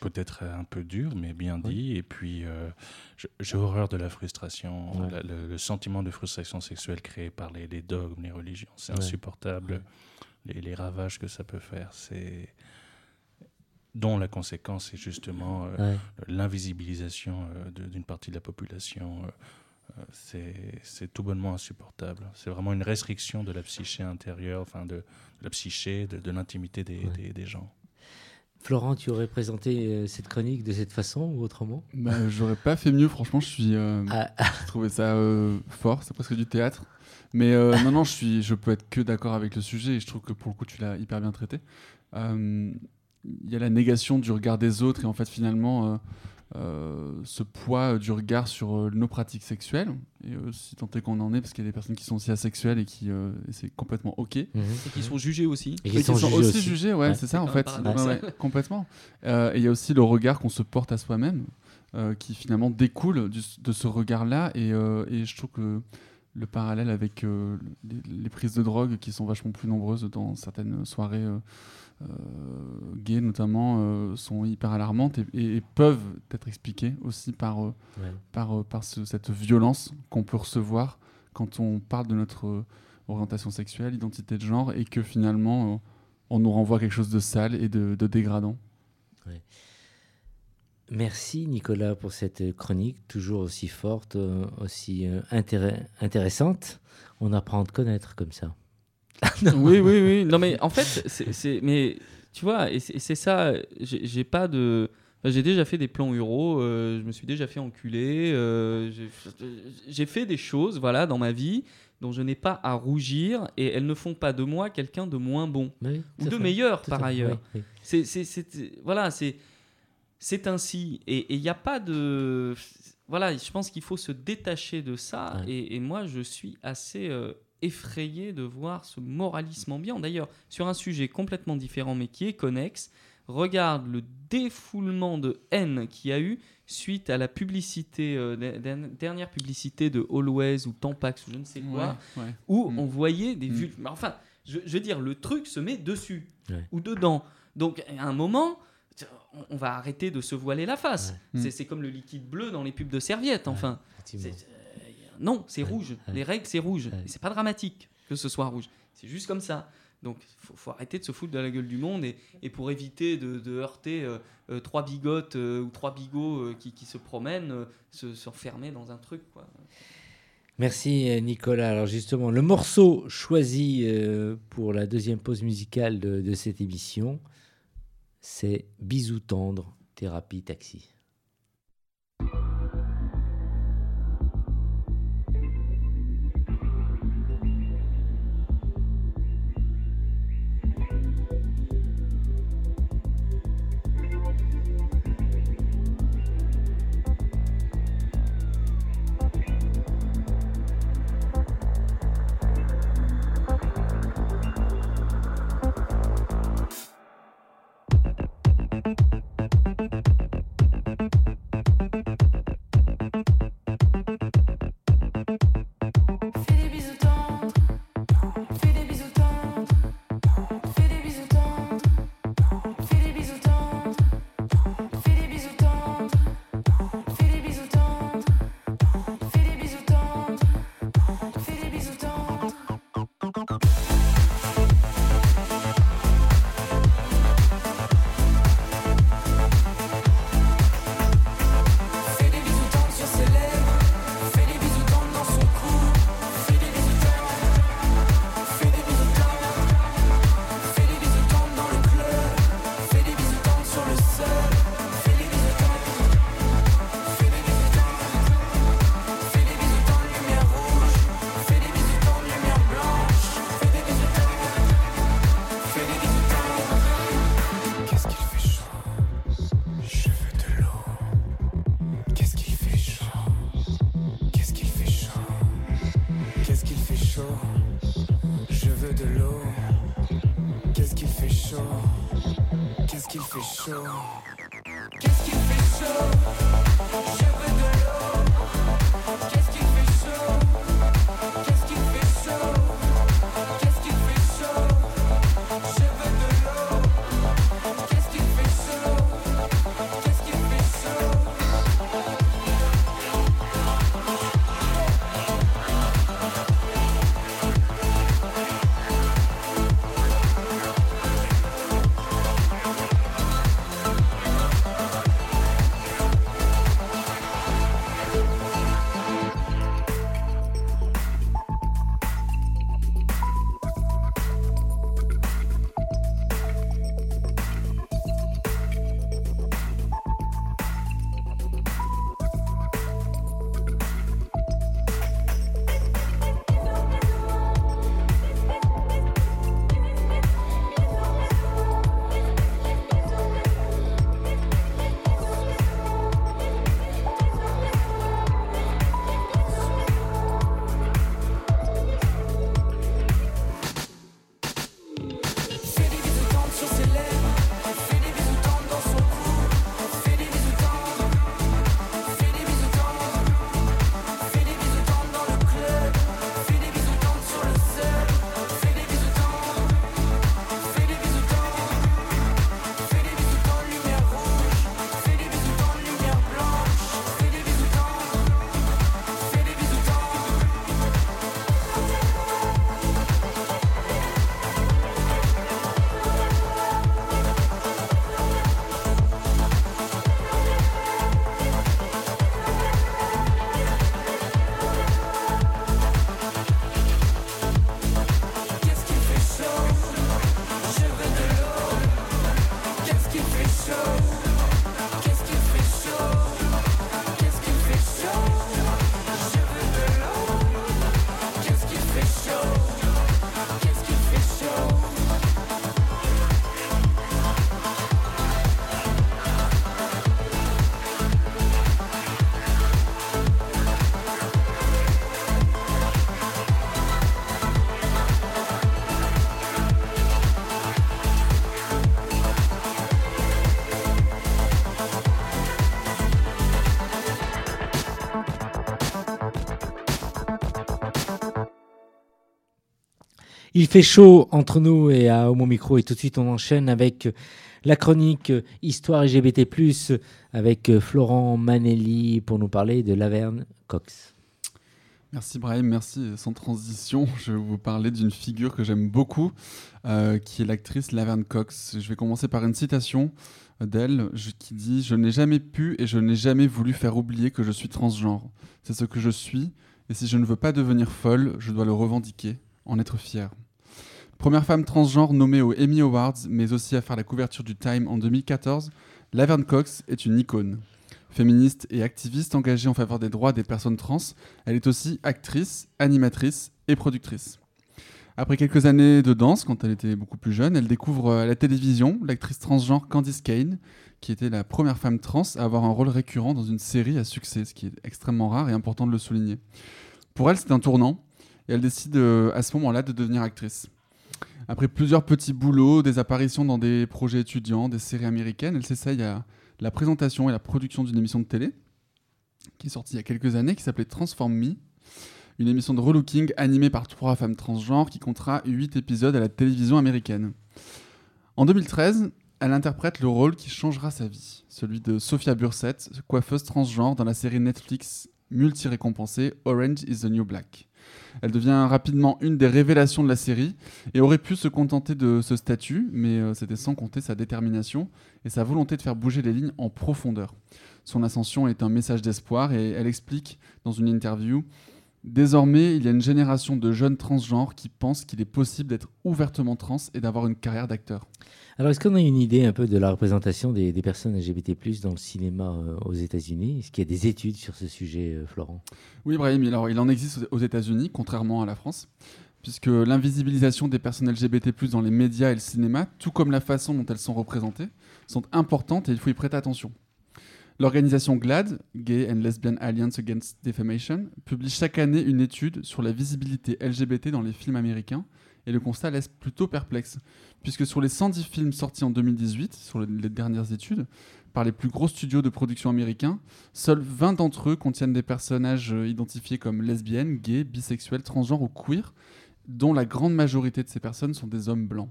Peut-être un peu dur, mais bien dit. Et puis, j'ai horreur de la frustration, le, sentiment de frustration sexuelle créé par les, dogmes, les religions. C'est insupportable. Les, les, ravages que ça peut faire, c'est dont la conséquence est justement euh, l'invisibilisation euh, d'une partie de la population. Euh, c'est tout bonnement insupportable. C'est vraiment une restriction de la psyché intérieure, enfin de, la psyché, de, l'intimité des, des, gens. Florent, tu aurais présenté cette chronique de cette façon ou autrement? Bah, J'aurais pas fait mieux, franchement, je suis. Ah. trouvé ça fort, c'est presque du théâtre. Mais non, non, je, suis, je peux être que d'accord avec le sujet et je trouve que pour le coup, tu l'as hyper bien traité il y a la négation du regard des autres et en fait finalement euh, euh, ce poids du regard sur euh, nos pratiques sexuelles. Et si tant est qu'on en est parce qu'il y a des personnes qui sont aussi asexuelles et qui c'est complètement ok. Mhm. et qui sont jugées aussi. Et qui, sont, aussi, jugées ouais, c'est ça en fait. complètement. Et il y a aussi le regard qu'on se porte à soi-même qui finalement découle de ce regard là et, et, je trouve que le parallèle avec les, les, prises de drogue qui sont vachement plus nombreuses dans certaines soirées euh, gays notamment euh, sont hyper alarmantes et, peuvent être expliquées aussi par, euh, par, par cette violence qu'on peut recevoir quand on parle de notre orientation sexuelle, identité de genre, et que finalement on nous renvoie quelque chose de sale et de, dégradant. Merci Nicolas pour cette chronique, toujours aussi forte, aussi intéressante. On apprend à te connaître comme ça. [LAUGHS] oui, oui, oui. Non, mais en fait, c'est, mais tu vois, et c'est, ça. J'ai pas de. j'ai déjà fait des plans euros, euh, je me suis déjà fait enculer, euh, j'ai fait des choses voilà, dans ma vie dont je n'ai pas à rougir et elles ne font pas de moi quelqu'un de moins bon ou de meilleur par ailleurs. C'est, voilà, c'est, c'est ainsi. Et il n'y a pas de. Voilà, je pense qu'il faut se détacher de ça. Et, moi, je suis assez euh, effrayé de voir ce moralisme ambiant. D'ailleurs, sur un sujet complètement différent mais qui est connexe, regarde le défoulement de haine qu'il y a eu suite à la publicité, euh, dernière publicité de Always ou Tampax ou je ne sais quoi, où mm. on voyait des vues. Mm. Enfin, je, veux dire, le truc se met dessus ou dedans. Donc, à un moment, on va arrêter de se voiler la face. C'est comme le liquide bleu dans les pubs de serviettes, enfin. Non, c'est rouge. Les règles, c'est rouge. C'est pas dramatique que ce soit rouge. C'est juste comme ça. Donc, il faut, arrêter de se foutre de la gueule du monde et, pour éviter de, heurter euh, euh, trois bigotes euh, ou trois bigots qui, se promènent, se, s'enfermer dans un truc. Merci Nicolas. Alors justement, le morceau choisi pour la deuxième pause musicale de, de cette émission, c'est Bisous tendre, thérapie taxi. Qu'est-ce qu'il fait chaud? Qu'est-ce qu'il fait chaud? Qu'est-ce qu'il fait chaud? Je veux de l'eau. Il fait chaud entre nous et à Homo Micro et tout de suite on enchaîne avec la chronique Histoire LGBT+, avec Florent Manelli pour nous parler de Laverne Cox. Merci Brahim, merci. Sans transition, [LAUGHS] je vais vous parler d'une figure que j'aime beaucoup, euh, qui est l'actrice Laverne Cox. Je vais commencer par une citation d'elle qui dit ⁇ Je n'ai jamais pu et je n'ai jamais voulu faire oublier que je suis transgenre. C'est ce que je suis, et si je ne veux pas devenir folle, je dois le revendiquer, en être fière. Première femme transgenre nommée aux Emmy Awards, mais aussi à faire la couverture du Time en 2014, Laverne Cox est une icône. Féministe et activiste engagée en faveur des droits des personnes trans, elle est aussi actrice, animatrice et productrice. Après quelques années de danse, quand elle était beaucoup plus jeune, elle découvre à la télévision l'actrice transgenre Candice Kane, qui était la première femme trans à avoir un rôle récurrent dans une série à succès, ce qui est extrêmement rare et important de le souligner. Pour elle, c'est un tournant, et elle décide euh, à ce moment-là de devenir actrice. Après plusieurs petits boulots, des apparitions dans des projets étudiants, des séries américaines, elle s'essaye à la présentation et la production d'une émission de télé qui est sortie il y a quelques années, qui s'appelait Transform Me, une émission de relooking animée par trois femmes transgenres qui comptera huit épisodes à la télévision américaine. En 2013, elle interprète le rôle qui changera sa vie, celui de Sophia Bursett, coiffeuse transgenre dans la série Netflix multi-récompensée Orange is the New Black. Elle devient rapidement une des révélations de la série et aurait pu se contenter de ce statut, mais euh, c'était sans compter sa détermination et sa volonté de faire bouger les lignes en profondeur. Son ascension est un message d'espoir et elle explique dans une interview Désormais, il y a une génération de jeunes transgenres qui pensent qu'il est possible d'être ouvertement trans et d'avoir une carrière d'acteur. Alors, est-ce qu'on a une idée un peu de la représentation des, personnes LGBT+ dans le cinéma euh, aux États-Unis? Est-ce qu'il y a des études sur ce sujet, euh, Florent? Oui, Brahim. Alors, il en existe aux États-Unis, contrairement à la France, puisque l'invisibilisation des personnes LGBT+ dans les médias et le cinéma, tout comme la façon dont elles sont représentées, sont importantes et il faut y prêter attention. L'organisation GLAD, Gay and Lesbian Alliance Against Defamation, publie chaque année une étude sur la visibilité LGBT dans les films américains, et le constat laisse plutôt perplexe, puisque sur les 110 films sortis en 2018, sur les dernières études, par les plus gros studios de production américains, seuls 20 d'entre eux contiennent des personnages euh, identifiés comme lesbiennes, gays, bisexuels, transgenres ou queer, dont la grande majorité de ces personnes sont des hommes blancs.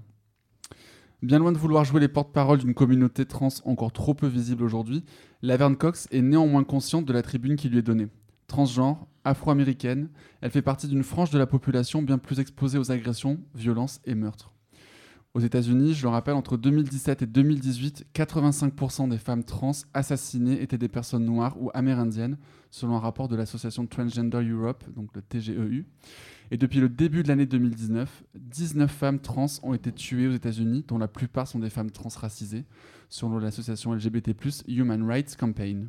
Bien loin de vouloir jouer les porte-parole d'une communauté trans encore trop peu visible aujourd'hui, Laverne Cox est néanmoins consciente de la tribune qui lui est donnée. Transgenre, afro-américaine, elle fait partie d'une frange de la population bien plus exposée aux agressions, violences et meurtres. Aux États-Unis, je le rappelle, entre 2017 et 2018, 85% des femmes trans assassinées étaient des personnes noires ou amérindiennes, selon un rapport de l'association Transgender Europe, donc le TGEU. Et depuis le début de l'année 2019, 19 femmes trans ont été tuées aux États-Unis, dont la plupart sont des femmes transracisées, selon l'association LGBT, Human Rights Campaign.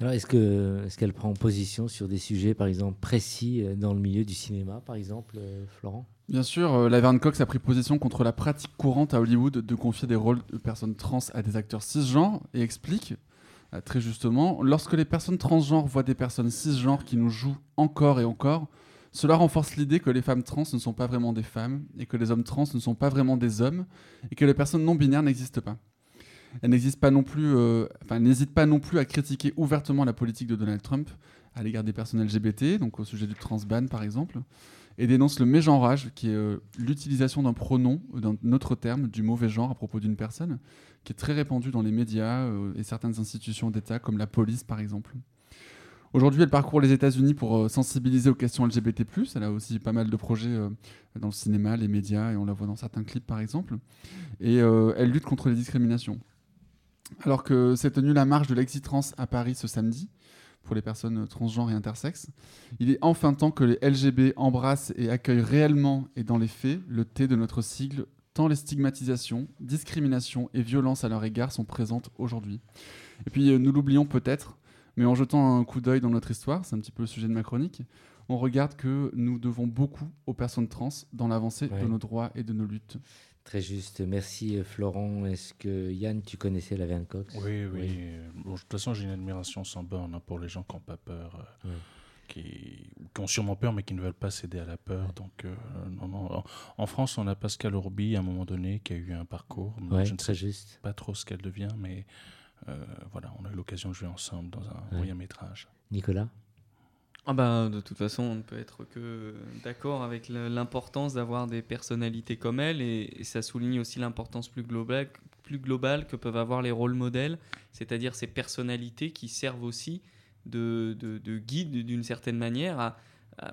Alors, est-ce qu'elle est qu'elle prend position sur des sujets, par exemple, précis euh, dans le milieu du cinéma, par exemple, euh, Florent? Bien sûr, euh, Laverne Cox a pris position contre la pratique courante à Hollywood de confier des rôles de personnes trans à des acteurs cisgenres et explique, très justement, lorsque les personnes transgenres voient des personnes cisgenres qui nous jouent encore et encore, cela renforce l'idée que les femmes trans ne sont pas vraiment des femmes, et que les hommes trans ne sont pas vraiment des hommes, et que les personnes non binaires n'existent pas. Elle n'hésite pas non plus, euh, n'hésite pas non plus à critiquer ouvertement la politique de Donald Trump à l'égard des personnes LGBT, donc au sujet du transban par exemple, et dénonce le mégenrage, qui est euh, l'utilisation d'un pronom, d'un autre terme, du mauvais genre à propos d'une personne, qui est très répandu dans les médias euh, et certaines institutions d'État, comme la police par exemple. Aujourd'hui, elle parcourt les États-Unis pour euh, sensibiliser aux questions LGBT. Elle a aussi pas mal de projets dans le cinéma, les médias, et on la voit dans certains clips par exemple. Et elle lutte contre les discriminations. Alors que s'est tenue la marche de l'exitrans à Paris ce samedi, pour les personnes transgenres et intersexes, il est enfin temps que les LGB embrassent et accueillent réellement et dans les faits le T de notre sigle, tant les stigmatisations, discriminations et violences à leur égard sont présentes aujourd'hui. Et puis, nous l'oublions peut-être, mais en jetant un coup d'œil dans notre histoire, c'est un petit peu le sujet de ma chronique, on regarde que nous devons beaucoup aux personnes trans dans l'avancée de nos droits et de nos luttes. Très juste. Merci euh, Florent. Est-ce que Yann, tu connaissais la Van Cox? Oui, oui. de toute façon, j'ai une admiration sans borne hein, pour les gens qui n'ont pas peur. Euh, qui, qui, ont sûrement peur, mais qui ne veulent pas céder à la peur. Donc, euh, non, non. En, France, on a Pascal Orbi, à un moment donné, qui a eu un parcours. je ne sais juste. pas trop ce qu'elle devient, mais euh, voilà, on a eu l'occasion de jouer ensemble dans un moyen métrage. Nicolas? Ah bah, de toute façon, on ne peut être que d'accord avec l'importance d'avoir des personnalités comme elle et, ça souligne aussi l'importance plus globale, plus globale que peuvent avoir les rôles modèles, c'est-à-dire ces personnalités qui servent aussi de, de, guide d'une certaine manière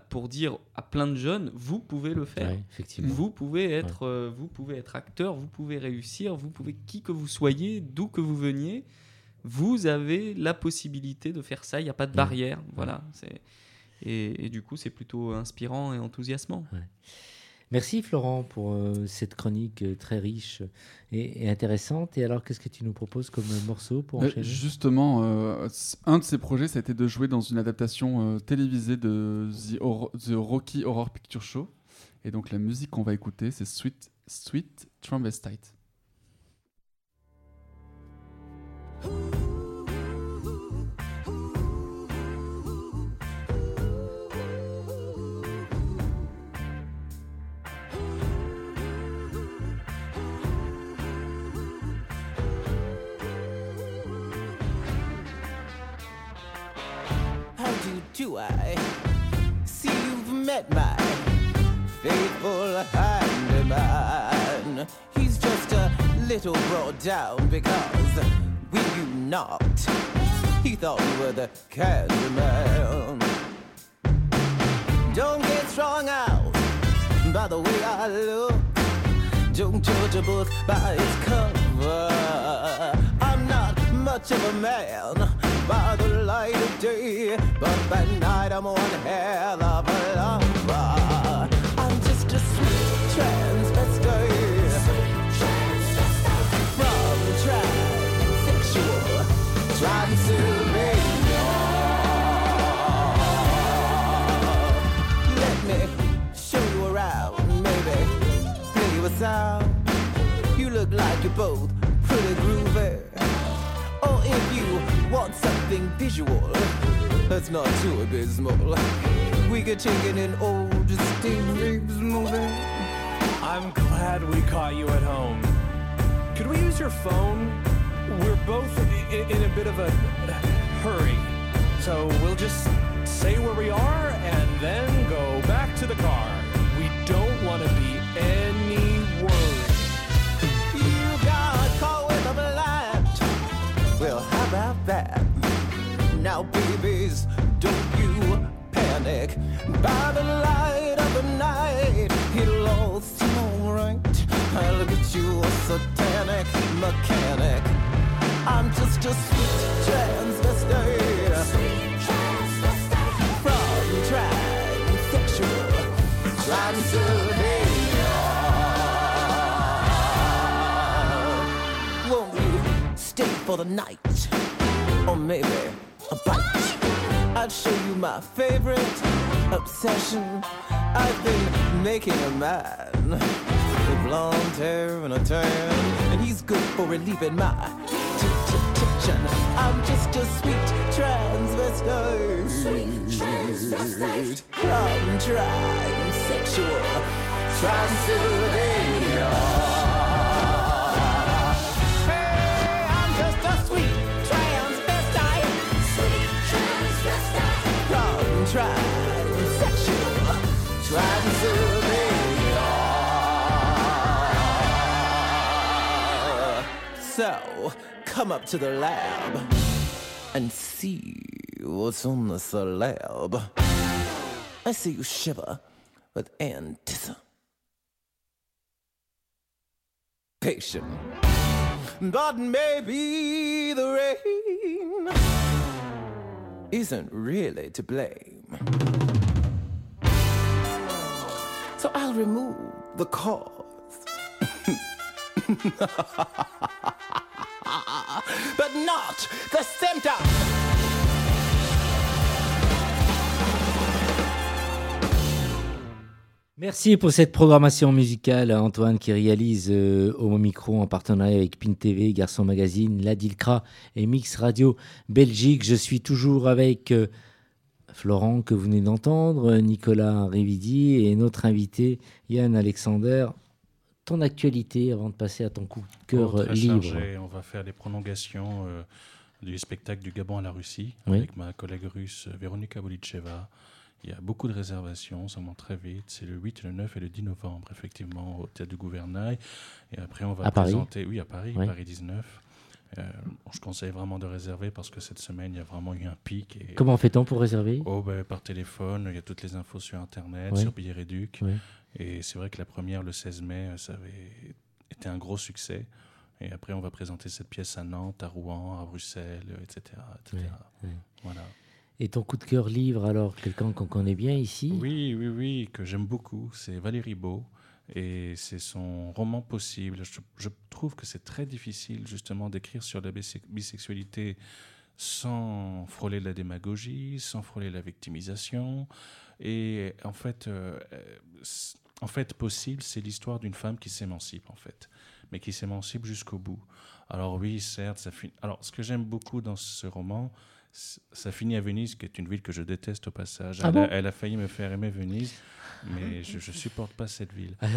pour dire à plein de jeunes, vous pouvez le faire. vous, pouvez être, euh, vous pouvez être acteur, vous pouvez réussir, vous pouvez qui que vous soyez, d'où que vous veniez vous avez la possibilité de faire ça. Il n'y a pas de barrière. Voilà. Et, et, du coup, c'est plutôt inspirant et enthousiasmant. Merci Florent pour euh, cette chronique euh, très riche et, intéressante. Et alors, qu'est-ce que tu nous proposes comme morceau pour enchaîner? Justement, un de ces projets, ça a été de jouer dans une adaptation télévisée de The, Rocky Horror Picture Show. Et donc la musique qu'on va écouter, c'est Sweet, Sweet Transvestite. Do I see you've met my faithful handyman? He's just a little brought down because when you knocked, he thought you were the Candyman. Don't get strung out by the way I look. Don't judge a book by its cover. I'm not much of a man by the light of day, but by night I'm one hell of a lover. I'm just a sweet transvestite you around, maybe play you sound. You look like you're both pretty groovy. Or if you want something visual that's not too abysmal, we could take in an old Reeves movie. I'm glad we caught you at home. Could we use your phone? We're both in, in a bit of a hurry. So we'll just say where we are and then go back to the car. We don't want to be any worse. You got caught with a blight. Well, how about that. Now, babies, don't you panic. By the light of the night, it'll all seem alright. I look at you, a satanic mechanic. I'm just a sweet transvestite. Sweet transvestite. From transsexual Transylvania. Won't you stay for the night? or maybe a bite. I'd show you my favorite obsession. I've been making a man with blonde hair and a tan, and he's good for relieving my I'm just a sweet transvestite. Transvestite. I'm just a sweet transvestite. Sweet transvestite. I'm transsexual. Transylvania. so come up to the lab and see what's on the slab. I see you shiver with anticipation. But maybe the rain isn't really to blame. So I'll remove the cause. [LAUGHS] but not the. Merci pour cette programmation musicale, Antoine, qui réalise euh, au micro en partenariat avec PIN TV, Garçon Magazine, La Dilcra et Mix Radio Belgique. Je suis toujours avec euh, Florent, que vous venez d'entendre, Nicolas Rividi et notre invité, Yann Alexander. Ton actualité avant de passer à ton coup de cœur oh, libre. On va faire les prolongations euh, du spectacle du Gabon à la Russie avec ma collègue russe Véronika Bolitcheva. Il y a beaucoup de réservations, ça monte très vite. C'est le 8, le 9 et le 10 novembre, effectivement, au Théâtre du Gouvernail. Et après, on va à présenter. Oui, à Paris, Paris 19. Euh, je conseille vraiment de réserver parce que cette semaine, il y a vraiment eu un pic. Et... Comment fait-on pour réserver? Oh, ben, Par téléphone, il y a toutes les infos sur Internet, sur Billet Réduc. Et c'est vrai que la première, le 16 mai, ça avait été un gros succès. Et après, on va présenter cette pièce à Nantes, à Rouen, à Bruxelles, etc. etc. Voilà. Et ton coup de cœur livre, alors, quelqu'un qu'on connaît bien ici? Oui, oui, oui, que j'aime beaucoup, c'est Valérie Beau. Et c'est son roman possible. Je, trouve que c'est très difficile justement d'écrire sur la bisexualité sans frôler la démagogie, sans frôler la victimisation. Et en fait, euh, en fait possible, c'est l'histoire d'une femme qui s'émancipe en fait, mais qui s'émancipe jusqu'au bout. Alors oui, certes, ça finit. Alors ce que j'aime beaucoup dans ce roman, ça finit à Venise, qui est une ville que je déteste au passage. Ah elle, a, failli me faire aimer Venise, mais je, ne supporte pas cette ville. Ah,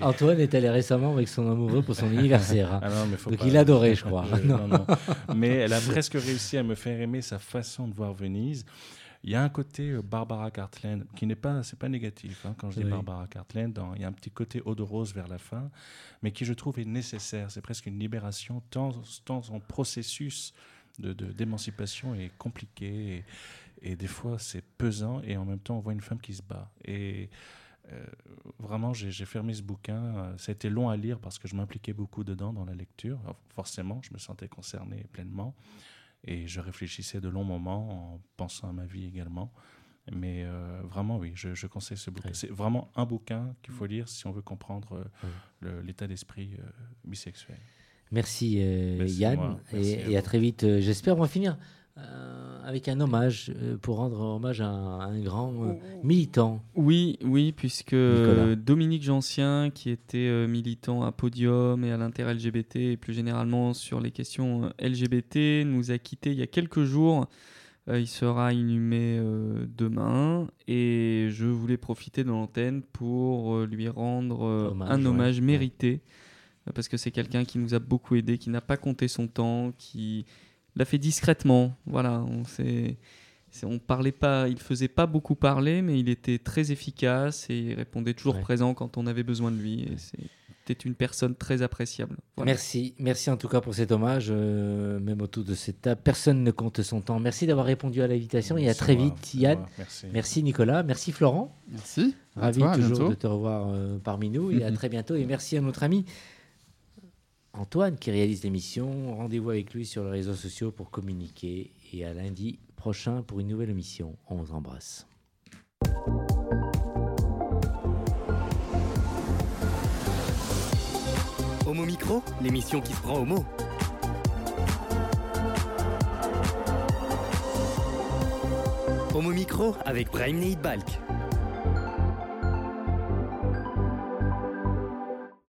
Antoine est allé récemment avec son amoureux pour son [LAUGHS] anniversaire. Hein. Ah Donc il adorait, je crois. [LAUGHS] Mais elle a presque réussi à me faire aimer sa façon de voir Venise. Il y a un côté euh, Barbara Cartland qui n'est pas, c'est pas négatif hein, quand je dis Barbara Cartland. il y a un petit côté eau de rose vers la fin, mais qui je trouve est nécessaire. C'est presque une libération tant, tant en processus de d'émancipation est compliqué et, des fois c'est pesant et en même temps on voit une femme qui se bat. Et euh, vraiment, j'ai fermé ce bouquin. Ça a été long à lire parce que je m'impliquais beaucoup dedans dans la lecture. forcément, je me sentais concerné pleinement. Et je réfléchissais de longs moments en pensant à ma vie également. Mais euh, vraiment, oui, je, conseille ce bouquin. C'est vraiment un bouquin qu'il faut lire si on veut comprendre euh, l'état d'esprit bisexuel. Merci, euh, Yann, et, à, très vite. Euh, j'espère on va finir euh, avec un hommage pour rendre hommage à un, grand militant. Oui, oui, puisque Dominique Jancien, qui était militant à Podium et à l'inter-LGBT et plus généralement sur les questions LGBT, nous a quittés il y a quelques jours. il sera inhumé demain. Et je voulais profiter de l'antenne pour lui rendre un hommage mérité. Parce que c'est quelqu'un qui nous a beaucoup aidé, qui n'a pas compté son temps, qui l'a fait discrètement. Voilà, on s'est on parlait pas, il faisait pas beaucoup parler, mais il était très efficace et il répondait toujours présent quand on avait besoin de lui. C'était une personne très appréciable. Merci, merci en tout cas pour cet hommage, euh, même autour de cette table. Personne ne compte son temps. Merci d'avoir répondu à l'invitation et à très vite, Yann. Merci. Nicolas, merci Florent. Merci. Ravi toujours de te revoir euh, parmi nous et à [LAUGHS] très bientôt. Et merci à notre ami Antoine qui réalise l'émission. Rendez-vous avec lui sur les réseaux sociaux pour communiquer. Et à lundi prochain pour une nouvelle émission. On vous embrasse. Homo Micro, l'émission qui se prend au mot. Homo Micro avec Brahim Balk.